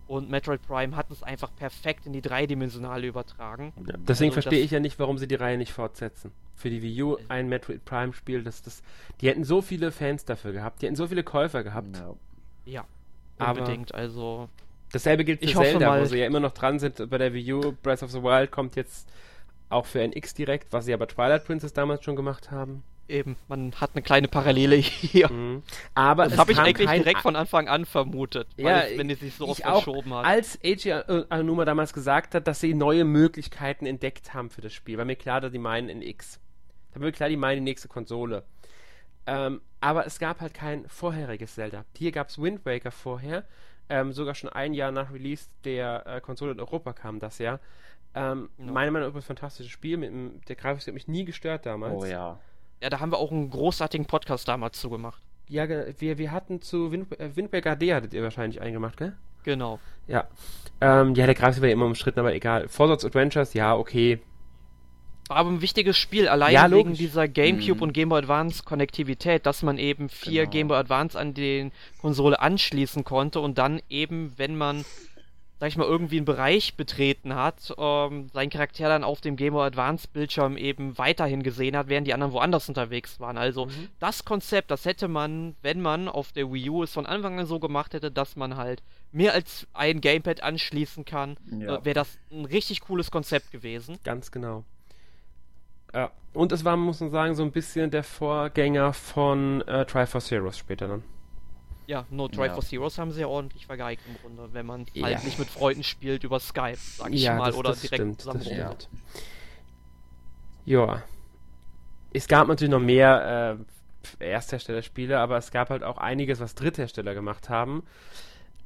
und Metroid Prime hat es einfach perfekt in die dreidimensionale übertragen. Ja, deswegen also, verstehe ich ja nicht, warum sie die Reihe nicht fortsetzen. Für die Wii U äh. ein Metroid Prime Spiel, das, das, die hätten so viele Fans dafür gehabt, die hätten so viele Käufer gehabt. No. Ja, unbedingt, Aber also. Dasselbe gilt für ich Zelda, mal, wo sie ja immer noch dran sind bei der Wii U. Breath of the Wild kommt jetzt auch für NX direkt, was sie aber Twilight Princess damals schon gemacht haben eben, man hat eine kleine Parallele [laughs] hier. Mhm. Aber das habe ich eigentlich direkt von Anfang an vermutet, ja, ich, wenn es sich so oft verschoben hat. Als Eiji Anuma damals gesagt hat, dass sie neue Möglichkeiten entdeckt haben für das Spiel, war mir klar, dass die meinen in X. Da war mir klar, die meinen die nächste Konsole. Ähm, aber es gab halt kein vorheriges Zelda. Hier gab es Wind Waker vorher. ähm, sogar schon ein Jahr nach Release der äh, Konsole in Europa kam das ja. Ähm, Ja. Meiner Meinung nach ein fantastisches Spiel. Mit, dem- der Grafik hat mich nie gestört damals. Oh ja. Ja, da haben wir auch einen großartigen Podcast damals zugemacht. Ja, ge- wir, wir hatten zu Wind, äh, Windberg AD hattet ihr wahrscheinlich eingemacht, gell? Genau. Ja. Ähm, ja, der Grafik war ja immer umstritten, aber egal. Forza Adventures, ja, okay. War aber ein wichtiges Spiel, allein Ja, wegen dieser GameCube Mhm. und Game Boy Advance Konnektivität, dass man eben vier Genau. Game Boy Advance an den Konsole anschließen konnte und dann eben, wenn man, sag ich mal, irgendwie einen Bereich betreten hat, ähm, seinen Charakter dann auf dem Game Boy Advance Bildschirm eben weiterhin gesehen hat, während die anderen woanders unterwegs waren. Also Mhm. das Konzept, das hätte man, wenn man auf der Wii U es von Anfang an so gemacht hätte, dass man halt mehr als ein Gamepad anschließen kann, Ja. äh, wäre das ein richtig cooles Konzept gewesen. Ganz genau. Ja. Und es war, muss man sagen, so ein bisschen der Vorgänger von äh, Triforce Heroes später dann. Ja, No Ja. Triforce Heroes haben sie ja ordentlich vergeigt im Grunde, wenn man Ja. halt nicht mit Freunden spielt über Skype, sag ich mal, das, oder das direkt stimmt, zusammen stimmt. Ja. Es gab natürlich noch mehr äh, Erstherstellerspiele, aber es gab halt auch einiges, was Dritthersteller gemacht haben.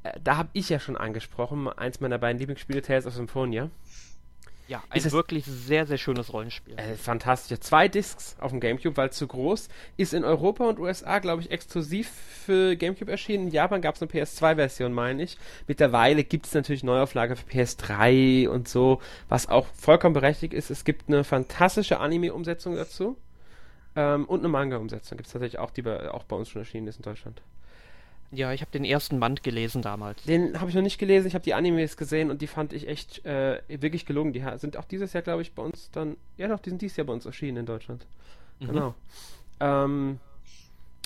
Äh, da habe ich ja schon angesprochen, eins meiner beiden Lieblingsspiele, Tales of Symphonia. Ja, ein Ist wirklich sehr, sehr schönes Rollenspiel. Äh, fantastisch. Zwei Discs auf dem GameCube, weil zu groß. Ist in Europa und USA, glaube ich, exklusiv für GameCube erschienen. In Japan gab es eine PS2-Version, meine ich. Mittlerweile gibt es natürlich Neuauflage für PS3 und so, was auch vollkommen berechtigt ist. Es gibt eine fantastische Anime-Umsetzung dazu. Ähm, und eine Manga-Umsetzung gibt es tatsächlich auch, die bei, auch bei uns schon erschienen ist in Deutschland. Ja, ich habe den ersten Band gelesen damals. Den habe ich noch nicht gelesen, ich habe die Animes gesehen und die fand ich echt äh, wirklich gelungen. Die sind auch dieses Jahr, glaube ich, bei uns dann. Ja, doch, die sind dieses Jahr bei uns erschienen in Deutschland. Mhm. Genau. Ähm,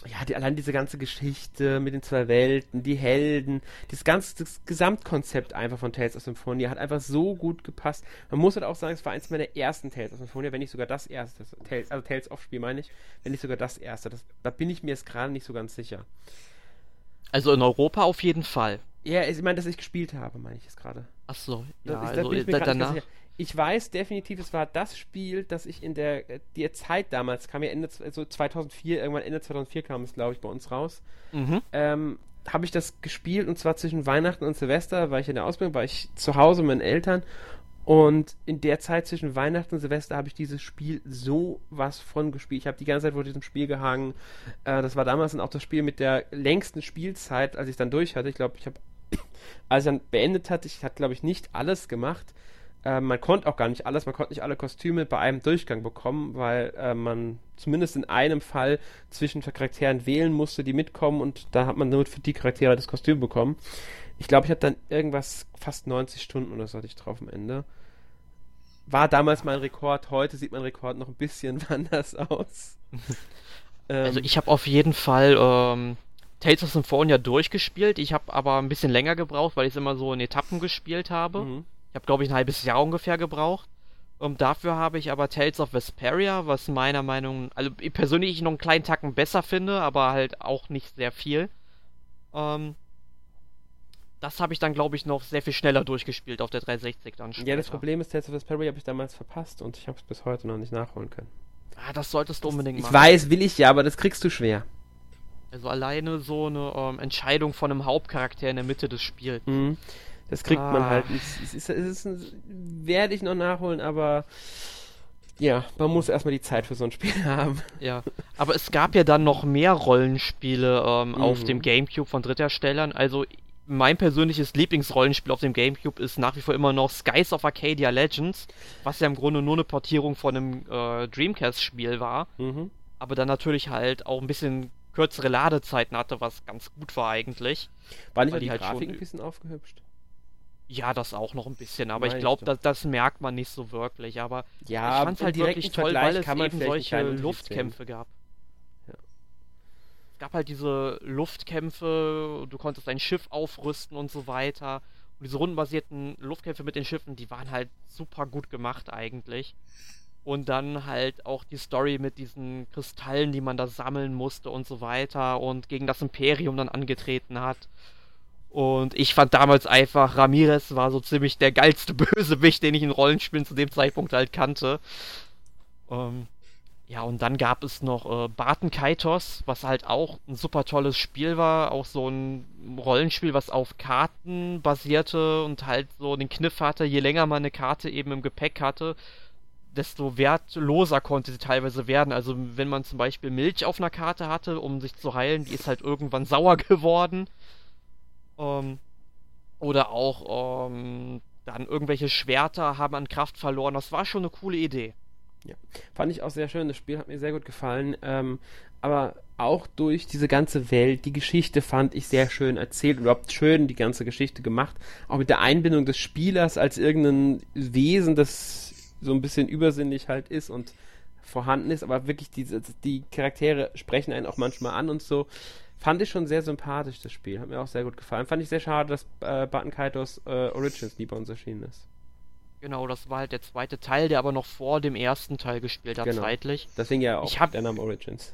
ja, die, allein diese ganze Geschichte mit den zwei Welten, die Helden, das ganze das Gesamtkonzept einfach von Tales of Symphonia hat einfach so gut gepasst. Man muss halt auch sagen, es war eins meiner ersten Tales of Symphonia, wenn nicht sogar das erste. Tales, also Tales of Spiel meine ich, wenn nicht sogar das erste. Das, da bin ich mir jetzt gerade nicht so ganz sicher. Also in Europa auf jeden Fall. Ja, ich meine, dass ich gespielt habe, meine ich jetzt gerade. Ach so, ja, ich, da also ich da, danach. Ich weiß definitiv, es war das Spiel, das ich in der äh, die Zeit damals kam ja Ende z- so 2004 irgendwann Ende 2004 kam es glaube ich bei uns raus. Mhm. Ähm, habe ich das gespielt und zwar zwischen Weihnachten und Silvester, war ich in der Ausbildung, war ich zu Hause mit meinen Eltern und in der Zeit zwischen Weihnachten und Silvester habe ich dieses Spiel so was von gespielt. Ich habe die ganze Zeit vor diesem Spiel gehangen. Äh, das war damals dann auch das Spiel mit der längsten Spielzeit, als ich dann durch hatte. Ich glaube, ich habe, [clears throat] als ich dann beendet hatte, ich hatte glaube ich nicht alles gemacht. Äh, man konnte auch gar nicht alles, man konnte nicht alle Kostüme bei einem Durchgang bekommen, weil äh, man zumindest in einem Fall zwischen Charakteren wählen musste, die mitkommen und da hat man nur für die Charaktere das Kostüm bekommen. Ich glaube, ich habe dann irgendwas fast 90 Stunden oder so hatte ich drauf am Ende. War damals mein Rekord, heute sieht mein Rekord noch ein bisschen [laughs] anders aus. ähm, [laughs] Also ich habe auf jeden Fall ähm, Tales of Symphonia durchgespielt. Ich habe aber ein bisschen länger gebraucht, weil ich es immer so in Etappen gespielt habe. mhm. Ich habe, glaube ich, ein halbes Jahr ungefähr gebraucht. Ähm, dafür habe ich aber Tales of Vesperia, was meiner Meinung, also ich persönlich noch einen kleinen Tacken besser finde, aber halt auch nicht sehr viel. Ähm, das habe ich dann, glaube ich, noch sehr viel schneller durchgespielt auf der 360 dann Ja, das später. Problem ist, Tales of Vesperia habe ich damals verpasst und ich habe es bis heute noch nicht nachholen können. Ah, das solltest du unbedingt Ich machen. weiß, will ich ja, aber das kriegst du schwer. Also alleine so eine ähm, Entscheidung von einem Hauptcharakter in der Mitte des Spiels. Mhm. Das kriegt man Ah. halt nicht. Es ist, es ist werde ich noch nachholen, aber ja, man muss erstmal die Zeit für so ein Spiel [laughs] haben. Ja, aber es gab ja dann noch mehr Rollenspiele ähm, auf Mhm. dem GameCube von Drittherstellern. Also mein persönliches Lieblingsrollenspiel auf dem GameCube ist nach wie vor immer noch Skies of Arcadia Legends, was ja im Grunde nur eine Portierung von einem äh, Dreamcast-Spiel war, Mhm. aber dann natürlich halt auch ein bisschen kürzere Ladezeiten hatte, was ganz gut war eigentlich. War nicht Weil die die halt Grafik schon- ein bisschen aufgehübscht? Ja, das auch noch ein bisschen, aber Meine ich glaube, das, das merkt man nicht so wirklich. Aber Ja, ich fand's im halt wirklich toll, Vergleich weil es eben solche Luftkämpfe gab. Es gab halt diese Luftkämpfe, du konntest dein Schiff aufrüsten und so weiter. Und diese rundenbasierten Luftkämpfe mit den Schiffen, die waren halt super gut gemacht eigentlich. Und dann halt auch die Story mit diesen Kristallen, die man da sammeln musste und so weiter und gegen das Imperium dann angetreten hat. Und ich fand damals einfach, Ramirez war so ziemlich der geilste [laughs] Bösewicht, den ich in Rollenspielen zu dem Zeitpunkt halt kannte. Ähm, Ja, und dann gab es noch äh, Barton Kaitos, was halt auch ein super tolles Spiel war. Auch so ein Rollenspiel, was auf Karten basierte und halt so den Kniff hatte, je länger man eine Karte eben im Gepäck hatte, desto wertloser konnte sie teilweise werden. Also wenn man zum Beispiel Milch auf einer Karte hatte, um sich zu heilen, die ist halt irgendwann [laughs] sauer geworden. Ähm, oder auch ähm, dann irgendwelche Schwerter haben an Kraft verloren. Das war schon eine coole Idee. Ja, fand ich auch sehr schön. Das Spiel hat mir sehr gut gefallen. Ähm, aber auch durch diese ganze Welt, die Geschichte fand ich sehr schön erzählt, überhaupt schön die ganze Geschichte gemacht. Auch mit der Einbindung des Spielers als irgendein Wesen, das so ein bisschen übersinnlich halt ist und vorhanden ist, aber wirklich diese, die Charaktere sprechen einen auch manchmal an und so. Fand ich schon sehr sympathisch, das Spiel. Hat mir auch sehr gut gefallen. Fand ich sehr schade, dass äh, Button Kaitos äh, Origins nie bei uns erschienen ist. Genau, das war halt der zweite Teil, der aber noch vor dem ersten Teil gespielt hat, genau. zeitlich. Deswegen ja auch ich hab, der Name Origins.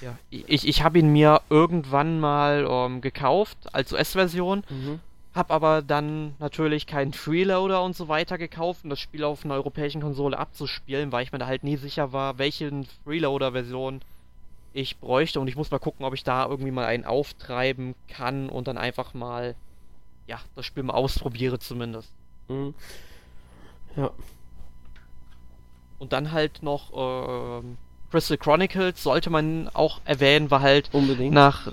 Ja, ich, ich habe ihn mir irgendwann mal ähm, gekauft als US-Version, mhm. habe aber dann natürlich keinen Freeloader und so weiter gekauft, um das Spiel auf einer europäischen Konsole abzuspielen, weil ich mir da halt nie sicher war, welche Freeloader-Version ich bräuchte und ich muss mal gucken, ob ich da irgendwie mal einen auftreiben kann und dann einfach mal, ja, das Spiel mal ausprobiere zumindest. Mhm. Ja. Und dann halt noch äh, Crystal Chronicles sollte man auch erwähnen, war halt Unbedingt. nach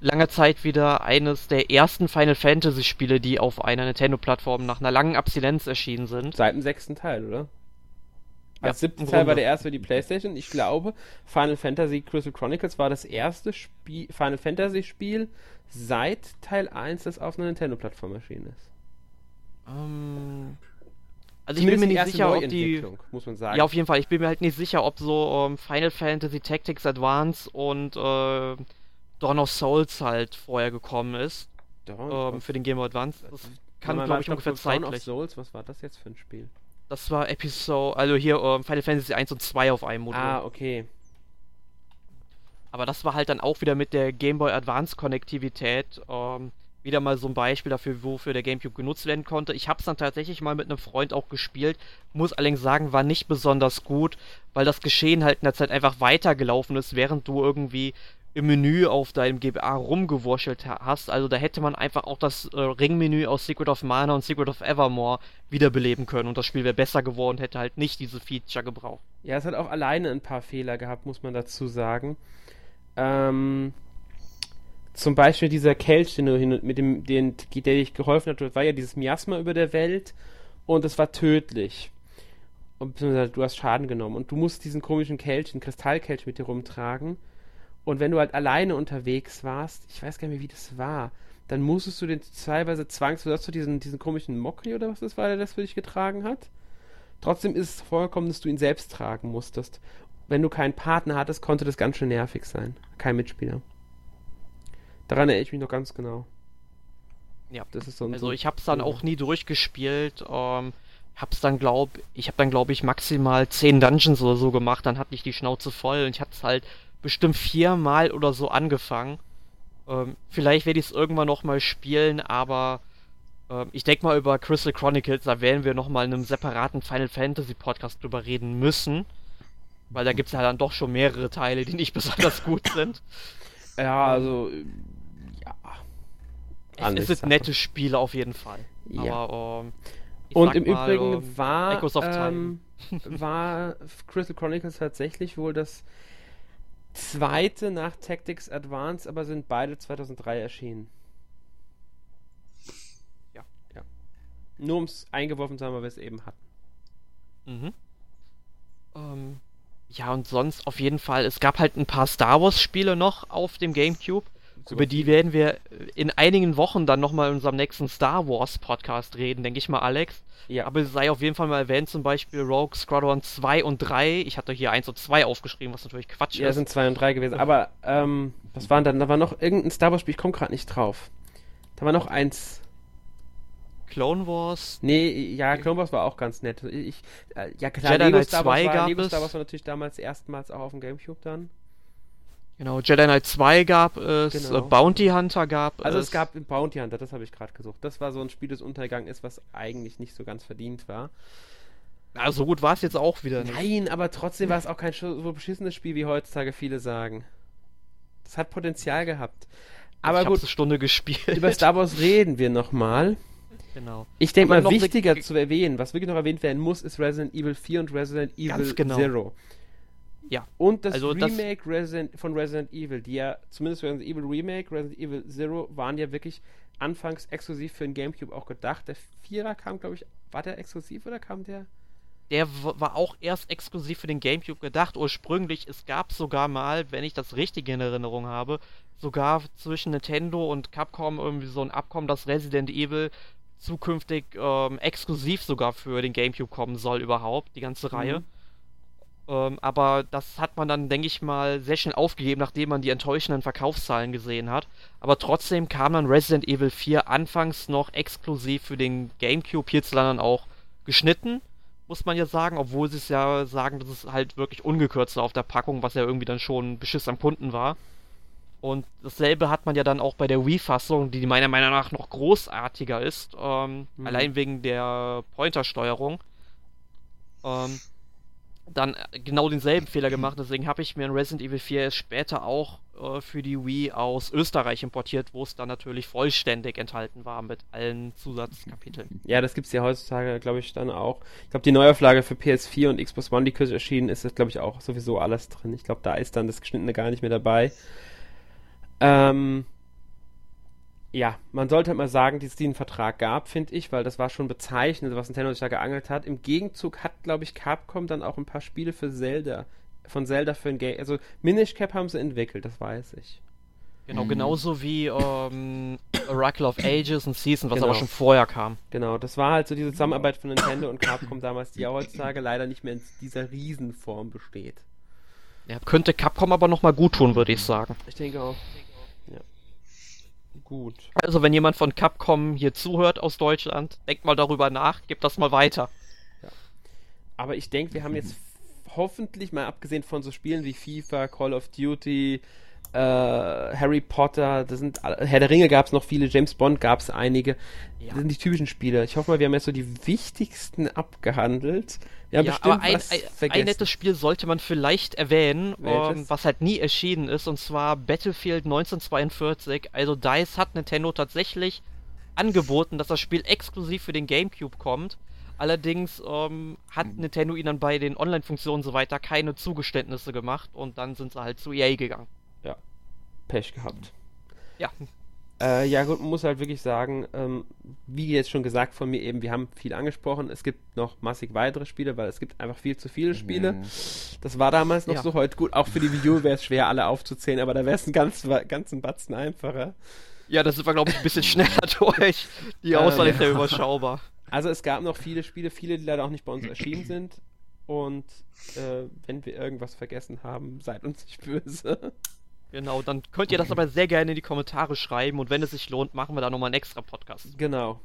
langer Zeit wieder eines der ersten Final Fantasy Spiele, die auf einer Nintendo-Plattform nach einer langen Abstinenz erschienen sind. Seit dem sechsten Teil, oder? Als ja, siebten Teil war der erste für die Playstation. Ich glaube, Final Fantasy Crystal Chronicles war das erste Spiel, Final Fantasy Spiel seit Teil 1, das auf einer Nintendo-Plattform erschienen ist. Ähm, also ich bin mir nicht sicher, ob die. Muss man sagen. Ja, auf jeden Fall. Ich bin mir halt nicht sicher, ob so ähm, Final Fantasy Tactics Advance und äh, Dawn of Souls halt vorher gekommen ist. Ähm, für den Game Boy Advance. Das kann, glaube ich, ungefähr zeitlich. Dawn of Souls, was war das jetzt für ein Spiel? Das war Episode, also hier ähm, Final Fantasy 1 und 2 auf einem Modul. Ah, okay. Aber das war halt dann auch wieder mit der Game Boy Advance Konnektivität. Ähm, wieder mal so ein Beispiel dafür, wofür der GameCube genutzt werden konnte. Ich habe es dann tatsächlich mal mit einem Freund auch gespielt, muss allerdings sagen, war nicht besonders gut, weil das Geschehen halt in der Zeit einfach weitergelaufen ist, während du irgendwie im Menü auf deinem GBA rumgewurschtelt hast. Also da hätte man einfach auch das äh, Ringmenü aus Secret of Mana und Secret of Evermore wiederbeleben können und das Spiel wäre besser geworden, hätte halt nicht diese Feature gebraucht. Ja, es hat auch alleine ein paar Fehler gehabt, muss man dazu sagen. Ähm, zum Beispiel dieser Kelch, den du hin, mit dem, den, der dich geholfen hat, war ja dieses Miasma über der Welt und es war tödlich. Und du hast Schaden genommen. Und du musst diesen komischen Kelch, den Kristallkelch mit dir rumtragen. Und wenn du halt alleine unterwegs warst, ich weiß gar nicht mehr, wie das war, dann musstest du den teilweise zwangs, hast du diesen, diesen komischen Mokri oder was das war, der das für dich getragen hat. Trotzdem ist es vorgekommen, dass du ihn selbst tragen musstest. Wenn du keinen Partner hattest, konnte das ganz schön nervig sein. Kein Mitspieler. Daran erinnere ich mich noch ganz genau. Ja, das ist so ein Also ich habe es dann auch nie durchgespielt. Ähm, hab's dann glaub, ich habe dann glaube ich maximal 10 Dungeons oder so gemacht, dann hatte ich die Schnauze voll und ich hatte es halt bestimmt viermal oder so angefangen. Ähm, vielleicht werde ich es irgendwann noch mal spielen, aber ähm, ich denke mal über Crystal Chronicles, da werden wir noch mal in einem separaten Final Fantasy Podcast drüber reden müssen, weil da gibt es ja dann doch schon mehrere Teile, die nicht [laughs] besonders gut sind. Ja, also es, es sind nette Spiele auf jeden Fall. Ja. Aber, ähm, und im mal, Übrigen ähm, war, ähm, war Crystal Chronicles tatsächlich wohl das zweite nach Tactics Advance, aber sind beide 2003 erschienen. Ja. ja. Nur um es eingeworfen zu haben, weil wir es eben hatten. Mhm. Ähm, ja, und sonst auf jeden Fall, es gab halt ein paar Star Wars Spiele noch auf dem GameCube. Über die werden wir in einigen Wochen dann nochmal in unserem nächsten Star Wars Podcast reden, denke ich mal, Alex. Ja. Aber es sei auf jeden Fall mal erwähnt, zum Beispiel Rogue Squadron 2 und 3. Ich hatte hier 1 und 2 aufgeschrieben, was natürlich Quatsch ja, ist. Ja, sind 2 und 3 gewesen. Aber, ähm, was waren dann? Da war noch irgendein Star Wars Spiel, ich komme gerade nicht drauf. Da war noch eins. Clone Wars? Nee, ja, Clone Wars war auch ganz nett. Ich, äh, ja, klar, Jedi Lego Star Wars 2 war, gab Lego es. Star Wars war natürlich damals erstmals auch auf dem Gamecube dann. Genau, Jedi Knight 2 gab es, genau. äh, Bounty Hunter gab also es. Also es gab Bounty Hunter, das habe ich gerade gesucht. Das war so ein Spiel, das untergegangen ist, was eigentlich nicht so ganz verdient war. Ja, so gut war es jetzt auch wieder nicht. Nein, aber trotzdem war es auch kein so beschissenes Spiel, wie heutzutage viele sagen. Das hat Potenzial gehabt. Aber ich gut, eine Stunde gespielt. Über Star Wars reden wir nochmal. Genau. Ich denke mal, wichtiger zu erwähnen, was wirklich noch erwähnt werden muss, ist Resident Evil 4 und Resident Evil genau. Zero. Ja. Und das also Remake das Resident, von Resident Evil, die ja, zumindest Resident Evil Remake, Resident Evil Zero, waren ja wirklich anfangs exklusiv für den Gamecube auch gedacht. Der Vierer kam, glaube ich, war der exklusiv oder kam der? Der war auch erst exklusiv für den Gamecube gedacht. Ursprünglich, es gab sogar mal, wenn ich das richtig in Erinnerung habe, sogar zwischen Nintendo und Capcom irgendwie so ein Abkommen, dass Resident Evil zukünftig ähm, exklusiv sogar für den GameCube kommen soll überhaupt, die ganze mhm. Ähm, aber das hat man dann, denke ich mal, sehr schnell aufgegeben, nachdem man die enttäuschenden Verkaufszahlen gesehen hat. Aber trotzdem kam dann Resident Evil 4 anfangs noch exklusiv für den GameCube, hierzulande dann auch geschnitten, muss man ja sagen, obwohl sie es ja sagen, dass es halt wirklich ungekürzt war auf der Packung, was ja irgendwie dann schon Beschiss am Kunden war. Und dasselbe hat man ja dann auch bei der Wii-Fassung, die meiner Meinung nach noch großartiger ist, ähm, mhm. allein wegen der Pointersteuerung. Ähm, dann genau denselben Fehler gemacht, deswegen habe ich mir ein Resident Evil 4 erst später auch äh, für die Wii aus Österreich importiert, wo es dann natürlich vollständig enthalten war mit allen Zusatzkapiteln. Ja, das gibt es ja heutzutage, glaube ich, dann auch. Ich glaube, die Neuauflage für PS4 und Xbox One, die kürzlich erschienen ist, ist, glaube ich, auch sowieso alles drin. Ich glaube, da ist dann das Geschnittene gar nicht mehr dabei. Ähm, ja, man sollte halt mal sagen, dass es diesen Vertrag gab, finde ich, weil das war schon bezeichnend, was Nintendo sich da geangelt hat. Im Gegenzug hat, glaube ich, Capcom dann auch ein paar Spiele für Zelda, von Zelda für ein Game, also Minish Cap haben sie entwickelt, das weiß ich. Genau, mhm. genauso wie ähm, Oracle of Ages und Season, was genau. aber schon vorher kam. Genau, das war halt so diese Zusammenarbeit von Nintendo und Capcom damals, die ja heutzutage leider nicht mehr in dieser Riesenform besteht. Ja, könnte Capcom aber nochmal gut tun, würde ich sagen. Ich denke auch. Gut. Also, wenn jemand von Capcom hier zuhört aus Deutschland, denkt mal darüber nach, gebt das mal weiter. Ja. Aber ich denke, wir haben jetzt hoffentlich, mal abgesehen von so Spielen wie FIFA, Call of Duty, äh, Harry Potter, das sind Herr der Ringe gab es noch viele, James Bond gab es einige. Ja. Das sind die typischen Spiele. Ich hoffe mal, wir haben jetzt so die wichtigsten abgehandelt. Ja, ja aber ein, ein, ein, nettes Spiel sollte man vielleicht erwähnen, ähm, was halt nie erschienen ist, und zwar Battlefield 1942. Also DICE hat Nintendo tatsächlich angeboten, dass das Spiel exklusiv für den GameCube kommt. Allerdings ähm, hat mhm. Nintendo ihnen bei den Online-Funktionen so weiter keine Zugeständnisse gemacht und dann sind sie halt zu EA gegangen. Ja, Pech gehabt. Ja. Äh, ja gut, man muss halt wirklich sagen, ähm, wie jetzt schon gesagt von mir eben, wir haben viel angesprochen, es gibt noch massig weitere Spiele, weil es gibt einfach viel zu viele Spiele. Mhm. Das war damals noch ja. so heute gut, auch für die U wäre es schwer, alle aufzuzählen, aber da wäre es ein ganz, ganzen Batzen einfacher. Ja, das war glaube ich ein bisschen [laughs] schneller durch. Die Auswahl ist ja überschaubar. Also es gab noch viele Spiele, viele, die leider auch nicht bei uns erschienen sind. Und äh, wenn wir irgendwas vergessen haben, seid uns nicht böse. Genau, dann könnt ihr das aber sehr gerne in die Kommentare schreiben und wenn es sich lohnt, machen wir da nochmal einen extra Podcast. Genau.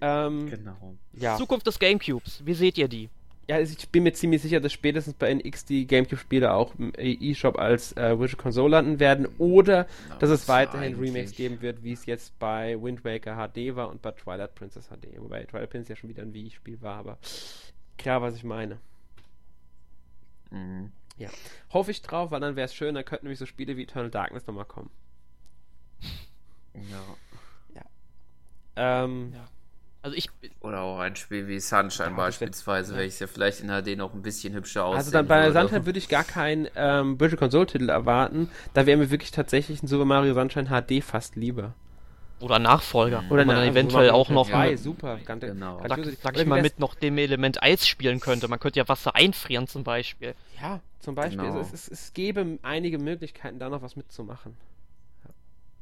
Ähm, genau. Ja. Zukunft des Gamecubes, wie seht ihr die? Ja, also ich bin mir ziemlich sicher, dass spätestens bei NX die Gamecube-Spiele auch im eShop als äh, Virtual Console landen werden oder no, dass es weiterhin eigentlich. Remakes geben wird, wie es jetzt bei Wind Waker HD war und bei Twilight Princess HD. Wobei Twilight Princess ja schon wieder ein Wii-Spiel war, aber klar, was ich meine. Mhm. Ja. Hoffe ich drauf, weil dann wäre es schön, dann könnten nämlich so Spiele wie Eternal Darkness nochmal kommen. Ja. Ja. Ähm, ja. Also ich. Oder auch ein Spiel wie Sunshine beispielsweise, ja. welches ja vielleicht in HD noch ein bisschen hübscher aussieht. Also dann bei Sunshine würde ich gar keinen ähm, Virtual Console Titel erwarten. Da wäre mir wirklich tatsächlich ein Super Mario Sunshine HD fast lieber. Oder Nachfolger. Oder man dann eventuell auch noch. Ja, super. Ganz, genau. Sag, sag ich mal mit noch dem Element Eis spielen könnte. Man könnte ja Wasser einfrieren zum Beispiel. Ja, zum Beispiel. Genau. Also es, es, es gäbe einige Möglichkeiten, da noch was mitzumachen.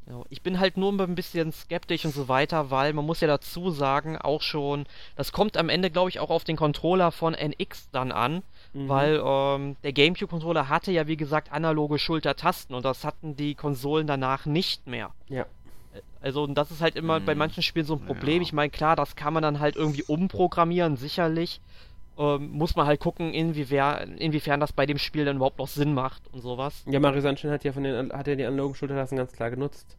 Ja, ich bin halt nur ein bisschen skeptisch und so weiter, weil man muss ja dazu sagen, auch schon, das kommt am Ende, glaube ich, auch auf den Controller von NX dann an, mhm. weil ähm, der GameCube-Controller hatte ja, wie gesagt, analoge Schultertasten und das hatten die Konsolen danach nicht mehr. Ja. Also, das ist halt immer hm. bei manchen Spielen so ein Problem. Ja. Ich meine, klar, das kann man dann halt irgendwie umprogrammieren, sicherlich. Ähm, muss man halt gucken, inwiefern, inwiefern das bei dem Spiel dann überhaupt noch Sinn macht und sowas. Ja, Mario Sunshine hat ja von den hat ja die analogen Schultertasten ganz klar genutzt.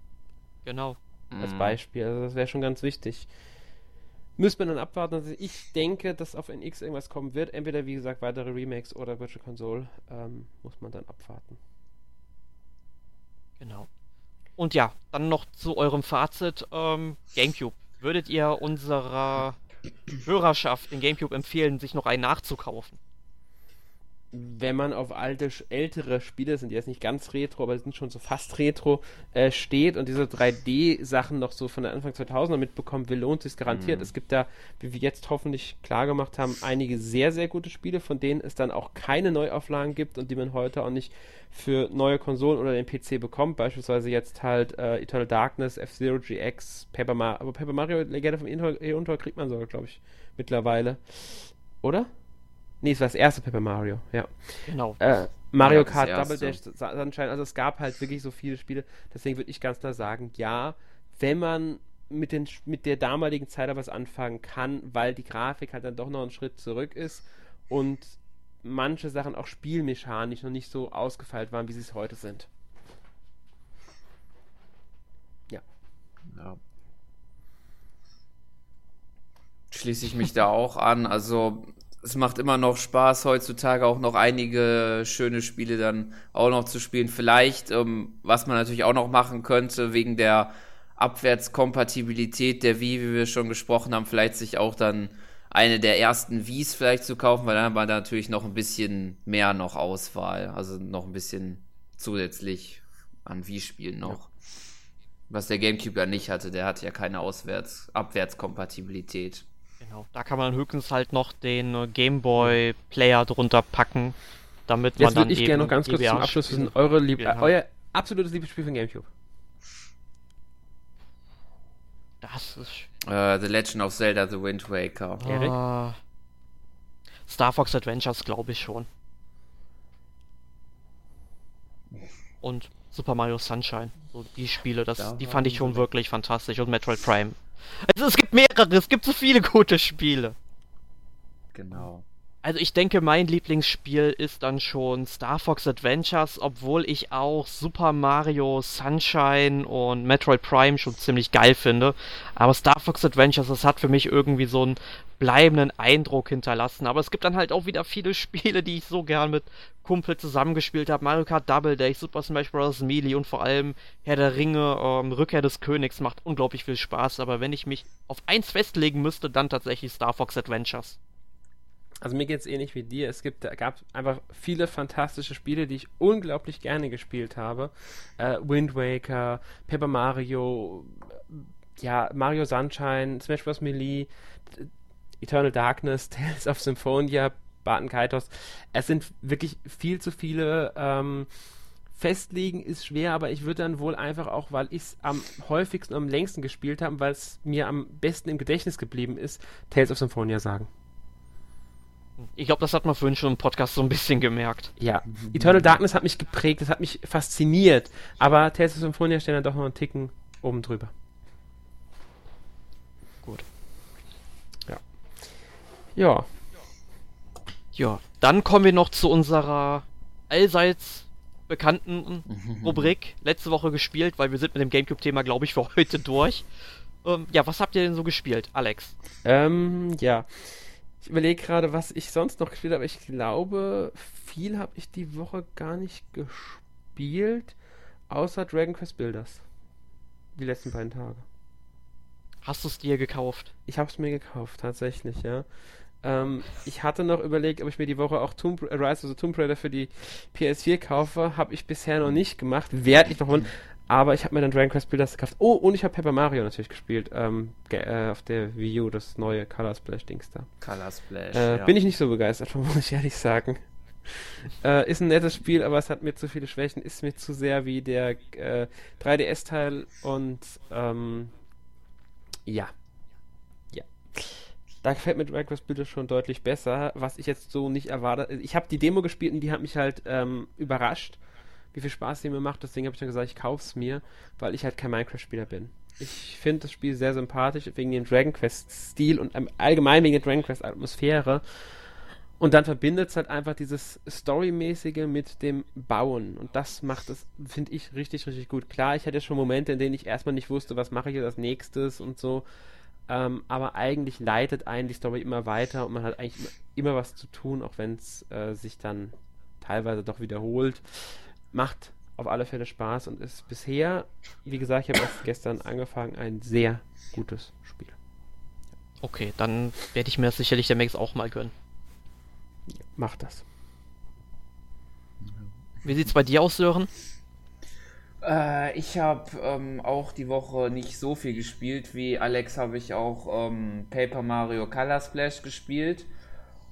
Genau. Als mhm. Beispiel. Also das wäre schon ganz wichtig. müsste man dann abwarten. Also ich denke, dass auf NX irgendwas kommen wird. Entweder, wie gesagt, weitere Remakes oder Virtual Console. Ähm, muss man dann abwarten. Genau. Und ja, dann noch zu eurem Fazit. Ähm, GameCube. Würdet ihr unserer Hörerschaft in GameCube empfehlen, sich noch einen nachzukaufen? Wenn man auf alte, ältere Spiele, sind jetzt nicht ganz retro, aber sind schon so fast retro, äh, steht und diese 3D-Sachen noch so von der Anfang 2000er mitbekommen will, lohnt sich garantiert. Mhm. Es gibt da, wie wir jetzt hoffentlich klar gemacht haben, einige sehr, sehr gute Spiele, von denen es dann auch keine Neuauflagen gibt und die man heute auch nicht für neue Konsolen oder den PC bekommt. Beispielsweise jetzt halt äh, Eternal Darkness, F-Zero GX, Paper Mario, aber Paper Mario Legende vom Eontor kriegt man sogar, glaube ich, mittlerweile. Oder? Nee, es war das erste Paper Mario, ja. Genau. Äh, Mario ja, Kart Double Dash Sunshine, also es gab halt wirklich so viele Spiele, deswegen würde ich ganz klar sagen, ja, wenn man mit, den, mit der damaligen Zeit da was anfangen kann, weil die Grafik halt dann doch noch einen Schritt zurück ist und manche Sachen auch spielmechanisch noch nicht so ausgefeilt waren, wie sie es heute sind. Ja. ja. Schließe ich mich da auch an. Also es macht immer noch Spaß, heutzutage auch noch einige schöne Spiele dann auch noch zu spielen. Vielleicht, ähm, was man natürlich auch noch machen könnte, wegen der Abwärtskompatibilität der Wii, wie wir schon gesprochen haben, vielleicht sich auch dann eine der ersten Wiis vielleicht zu kaufen, weil dann hat man da natürlich noch ein bisschen mehr noch Auswahl, also noch ein bisschen zusätzlich an Wii-Spielen noch. Ja. Was der Gamecube ja nicht hatte, der hat ja keine Auswärts Abwärtskompatibilität. Genau, da kann man höchstens halt noch den äh, Gameboy Player drunter packen, damit Jetzt man dann. Jetzt würde ich gerne noch ganz kurz zum Abschluss wissen, eure Lieb äh, euer absolutes Lieblingsspiel von Gamecube. Das ist. Uh, The Legend of Zelda The Wind Waker. Uh? Star Fox Adventures glaube ich schon. Und Super Mario Sunshine. So die Spiele, das, die fand ich schon wirklich fantastisch. Und Metroid Prime. Also es gibt mehrere, es gibt so viele gute Spiele. Genau. Also ich denke, mein Lieblingsspiel ist dann schon Star Fox Adventures, obwohl ich auch Super Mario Sunshine und Metroid Prime schon ziemlich geil finde. Aber Star Fox Adventures, das hat für mich irgendwie so einen bleibenden Eindruck hinterlassen. Aber es gibt dann halt auch wieder viele [laughs] Spiele, die ich so gern mit Kumpel zusammengespielt habe. Mario Kart Double Dash, Super Smash Bros. Melee und vor allem Herr der Ringe, ähm, Rückkehr des Königs macht unglaublich viel Spaß. Aber wenn ich mich auf eins festlegen müsste, dann tatsächlich Star Fox Adventures also mir geht es ähnlich wie dir. Es gibt, gab einfach viele fantastische Spiele, die ich unglaublich gerne gespielt habe. Äh, Wind Waker, Paper Mario, ja, Mario Sunshine, Smash Bros. Melee, Eternal Darkness, [laughs] Tales of Symphonia, Barton Kaitos. Es sind wirklich viel zu viele. Ähm, festlegen ist schwer, aber ich würde dann wohl einfach auch, weil ich es am häufigsten und am längsten gespielt habe, weil es mir am besten im Gedächtnis geblieben ist, Tales of Symphonia sagen. Ich glaube, das hat man vorhin schon im Podcast so ein bisschen gemerkt. Ja. Eternal Darkness hat mich geprägt, das hat mich fasziniert. Aber Tales of Symphonia stehen dann doch noch einen Ticken oben drüber. Gut. Ja. Ja. Ja, dann kommen wir noch zu unserer allseits bekannten [laughs] Rubrik. Letzte Woche gespielt, weil wir sind mit dem Gamecube-Thema, glaube ich, für heute durch. Ähm, ja, was habt ihr denn so gespielt, Alex? Ähm, ja. Ich überlege gerade, was ich sonst noch gespielt habe. Ich glaube, viel habe ich die Woche gar nicht gespielt, außer Dragon Quest Builders. Die letzten beiden Tage. Hast du es dir gekauft? Ich habe es mir gekauft, tatsächlich, ja. Ähm, ich hatte noch überlegt, ob ich mir die Woche auch Tomb, Rise of the Tomb Raider für die PS4 kaufe. Habe ich bisher noch nicht gemacht. Werde ich noch holen. Aber ich habe mir dann Dragon Quest Builders gekauft. Oh, und ich habe Paper Mario natürlich gespielt. Ähm, äh, auf der Wii U, das neue Color Splash-Dings da. Color Splash. Äh, ja. Bin ich nicht so begeistert von, [laughs] muss ich ehrlich sagen. äh, ist ein nettes Spiel, aber es hat mir zu viele Schwächen. Ist mir zu sehr wie der äh, 3DS-Teil und ähm, ja. Ja. Da gefällt mir Dragon Quest Builders schon deutlich besser, was ich jetzt so nicht erwartet. Ich habe die Demo gespielt und die hat mich halt ähm, überrascht wie viel Spaß die mir macht. Deswegen habe ich dann gesagt, ich kaufe es mir, weil ich halt kein Minecraft-Spieler bin. Ich finde das Spiel sehr sympathisch wegen dem Dragon Quest-Stil und allgemein wegen der Dragon Quest-Atmosphäre. Und dann verbindet es halt einfach dieses Storymäßige mit dem Bauen. Und das macht es, finde ich, richtig, richtig gut. Klar, ich hatte schon Momente, in denen ich erstmal nicht wusste, was mache ich jetzt als nächstes und so. Ähm, aber eigentlich leitet einen die Story immer weiter und man hat eigentlich immer, immer was zu tun, auch wenn es äh, sich dann teilweise doch wiederholt. Macht auf alle Fälle Spaß und ist bisher, wie gesagt, ich habe erst gestern angefangen, ein sehr gutes Spiel. Okay, dann werde ich mir das sicherlich demnächst auch mal gönnen. Macht das. Wie sieht's bei dir aus, Sören? Äh, ich habe ähm, auch die Woche nicht so viel gespielt. Wie Alex habe ich auch ähm, Paper Mario Color Splash gespielt.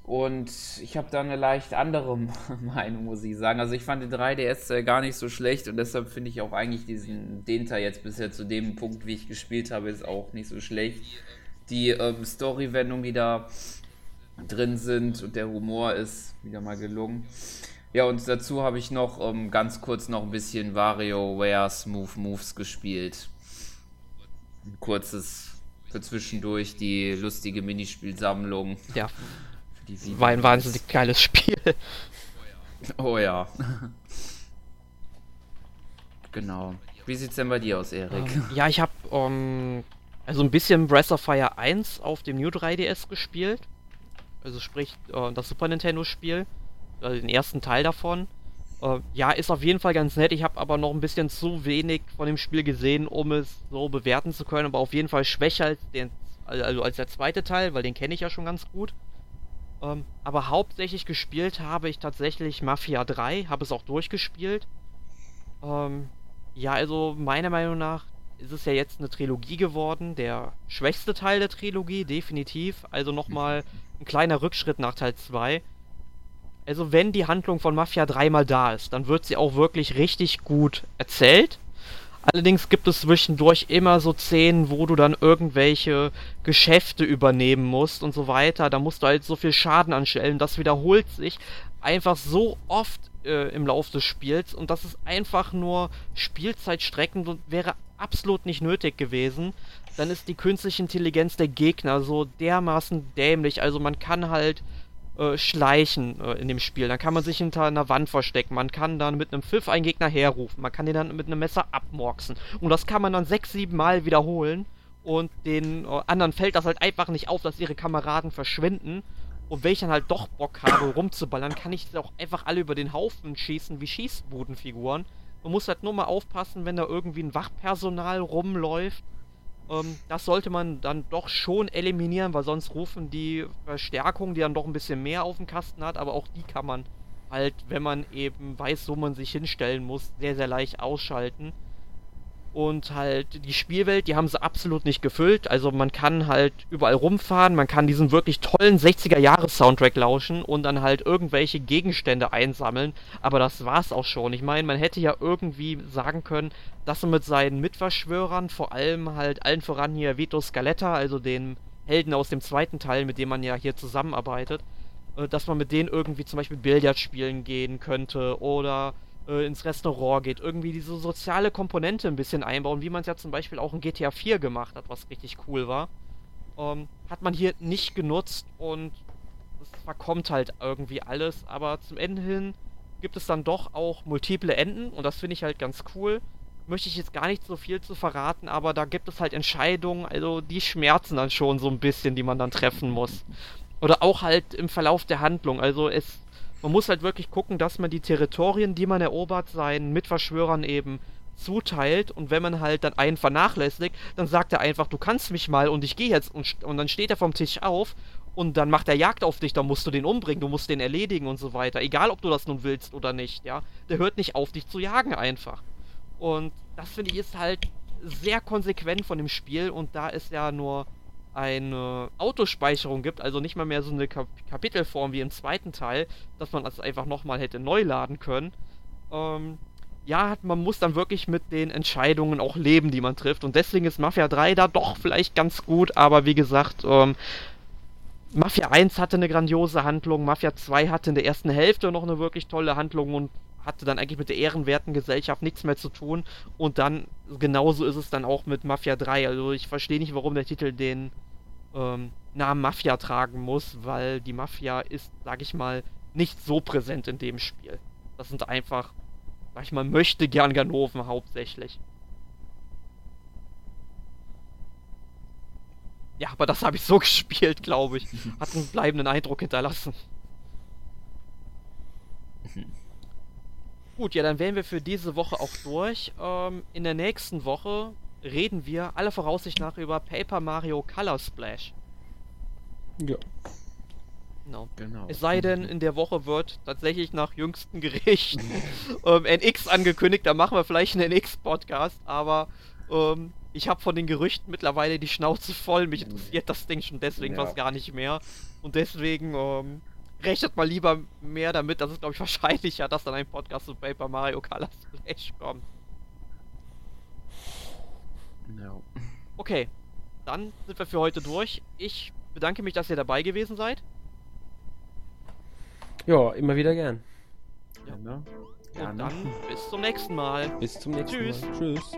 Und ich habe da eine leicht andere [laughs] Meinung, muss ich sagen. Also ich fand den 3DS äh, gar nicht so schlecht und deshalb finde ich auch eigentlich diesen den Teil jetzt bisher zu dem Punkt, wie ich gespielt habe, ist auch nicht so schlecht. Die ähm, Story-Wendungen, die da drin sind und der Humor ist wieder mal gelungen. Ja, und dazu habe ich noch ähm, ganz kurz noch ein bisschen WarioWare Smooth Moves gespielt. Ein kurzes für zwischendurch die lustige Minispielsammlung. Ja. Die war ein wahnsinnig geiles Spiel. Oh ja. [laughs] genau. Wie sieht's denn bei dir aus, Erik? Ähm, ja, ich habe um, ähm, also ein bisschen Breath of Fire 1 auf dem New 3DS gespielt. Also sprich uh, das Super Nintendo Spiel also den ersten Teil davon. Äh, ja, ist auf jeden Fall ganz nett. Ich habe aber noch ein bisschen zu wenig von dem Spiel gesehen, um es so bewerten zu können. Aber auf jeden Fall schwächer als, den, also als der zweite Teil, weil den kenne ich ja schon ganz gut. Ähm, aber hauptsächlich gespielt habe ich tatsächlich Mafia 3, habe es auch durchgespielt. Ähm, ja, also meiner Meinung nach ist es ja jetzt eine Trilogie geworden. Der schwächste Teil der Trilogie, definitiv. Also nochmal ein kleiner Rückschritt nach Teil 2. Also wenn die Handlung von Mafia 3 mal da ist, dann wird sie auch wirklich richtig gut erzählt. Allerdings gibt es zwischendurch immer so Szenen, wo du dann irgendwelche Geschäfte übernehmen musst und so weiter. Da musst du halt so viel Schaden anstellen. Das wiederholt sich einfach so oft äh, im Laufe des Spiels und das ist einfach nur Spielzeitstrecken und wäre absolut nicht nötig gewesen. Dann ist die künstliche Intelligenz der Gegner so dermaßen dämlich. Also man kann halt äh, schleichen äh, in dem Spiel. Dann kann man sich hinter einer Wand verstecken. Man kann dann mit einem Pfiff einen Gegner herrufen. Man kann den dann mit einem Messer abmorksen. Und das kann man dann sechs, sieben Mal wiederholen. Und den äh, anderen fällt das halt einfach nicht auf, dass ihre Kameraden verschwinden. Und wenn ich dann halt doch Bock habe, rumzuballern, kann ich auch einfach alle über den Haufen schießen wie Schießbudenfiguren. Man muss halt nur mal aufpassen, wenn da irgendwie ein Wachpersonal rumläuft ähm, das sollte man dann doch schon eliminieren, weil sonst rufen die Verstärkung, die dann doch ein bisschen mehr auf dem Kasten hat, aber auch die kann man halt, wenn man eben weiß, wo man sich hinstellen muss, sehr, sehr leicht ausschalten. Und halt die Spielwelt, die haben sie absolut nicht gefüllt. Also man kann halt überall rumfahren, man kann diesen wirklich tollen 60er-Jahres-Soundtrack lauschen und dann halt irgendwelche Gegenstände einsammeln. Aber das war's auch schon. Ich meine, man hätte ja irgendwie sagen können, dass er mit seinen Mitverschwörern, vor allem halt allen voran hier Vito Scaletta, also den Helden aus dem zweiten Teil, mit dem man ja hier zusammenarbeitet, äh, dass man mit denen irgendwie zum Beispiel Billard spielen gehen könnte oder äh, ins Restaurant geht, irgendwie diese soziale Komponente ein bisschen einbauen, wie man es ja zum Beispiel auch in GTA 4 gemacht hat, was richtig cool war. Ähm, hat man hier nicht genutzt und es verkommt halt irgendwie alles, aber zum Ende hin gibt es dann doch auch multiple Enden und das finde ich halt ganz cool. Möchte ich jetzt gar nicht so viel zu verraten, aber da gibt es halt Entscheidungen, also die schmerzen dann schon so ein bisschen, die man dann treffen muss. Oder auch halt im Verlauf der Handlung. Also es man muss halt wirklich gucken, dass man die Territorien, die man erobert, seinen Mitverschwörern eben zuteilt und wenn man halt dann einen vernachlässigt, dann sagt er einfach, du kannst mich mal und ich gehe jetzt und, und dann steht er vom Tisch auf und dann macht er Jagd auf dich, dann musst du den umbringen, du musst den erledigen und so weiter, egal ob du das nun willst oder nicht, ja. Der hört nicht auf, dich zu jagen einfach. Und das finde ich ist halt sehr konsequent von dem Spiel und da ist ja nur eine Autospeicherung gibt, also nicht mal mehr so eine Kap Kapitelform wie im zweiten Teil, dass man das einfach nochmal hätte neu laden können. Ähm, ja, man muss dann wirklich mit den Entscheidungen auch leben, die man trifft. Und deswegen ist Mafia 3 da doch vielleicht ganz gut, aber wie gesagt, ähm, Mafia 1 hatte eine grandiose Handlung, Mafia 2 hatte in der ersten Hälfte noch eine wirklich tolle Handlung und hatte dann eigentlich mit der ehrenwerten Gesellschaft nichts mehr zu tun. Und dann, genauso ist es dann auch mit Mafia 3. Also ich verstehe nicht, warum der Titel den ähm, Namen Mafia tragen muss, weil die Mafia ist, sag ich mal, nicht so präsent in dem Spiel. Das sind einfach, sag ich mal, möchte gern Ganoven hauptsächlich. ja, aber das habe ich so [laughs] gespielt, glaube ich. Hat einen bleibenden Eindruck hinterlassen. [laughs] Gut, ja, dann wären wir für diese Woche auch durch. Ähm, in der nächsten Woche reden wir aller Voraussicht nach über Paper Mario Color Splash. Ja. Genau. Genau. Es sei denn, in der Woche wird tatsächlich nach jüngsten Gerichten [laughs] ähm, NX angekündigt, da machen wir vielleicht einen NX-Podcast, aber ähm, ich habe von den Gerüchten mittlerweile die Schnauze voll. Mich interessiert das Ding schon deswegen Ja. fast gar nicht mehr. Und deswegen ähm, rechnet mal lieber mehr damit, dass es, glaube ich, [laughs] wahrscheinlicher, dass dann ein Podcast zu Paper Mario Color Splash kommt. Ja. Okay, dann sind wir für heute durch. Ich bedanke mich, dass ihr dabei gewesen seid. Ja, immer wieder gern. Ja, ne? Und dann bis zum nächsten Mal. Bis zum nächsten Tschüss. Mal. Tschüss.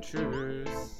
Tschüss.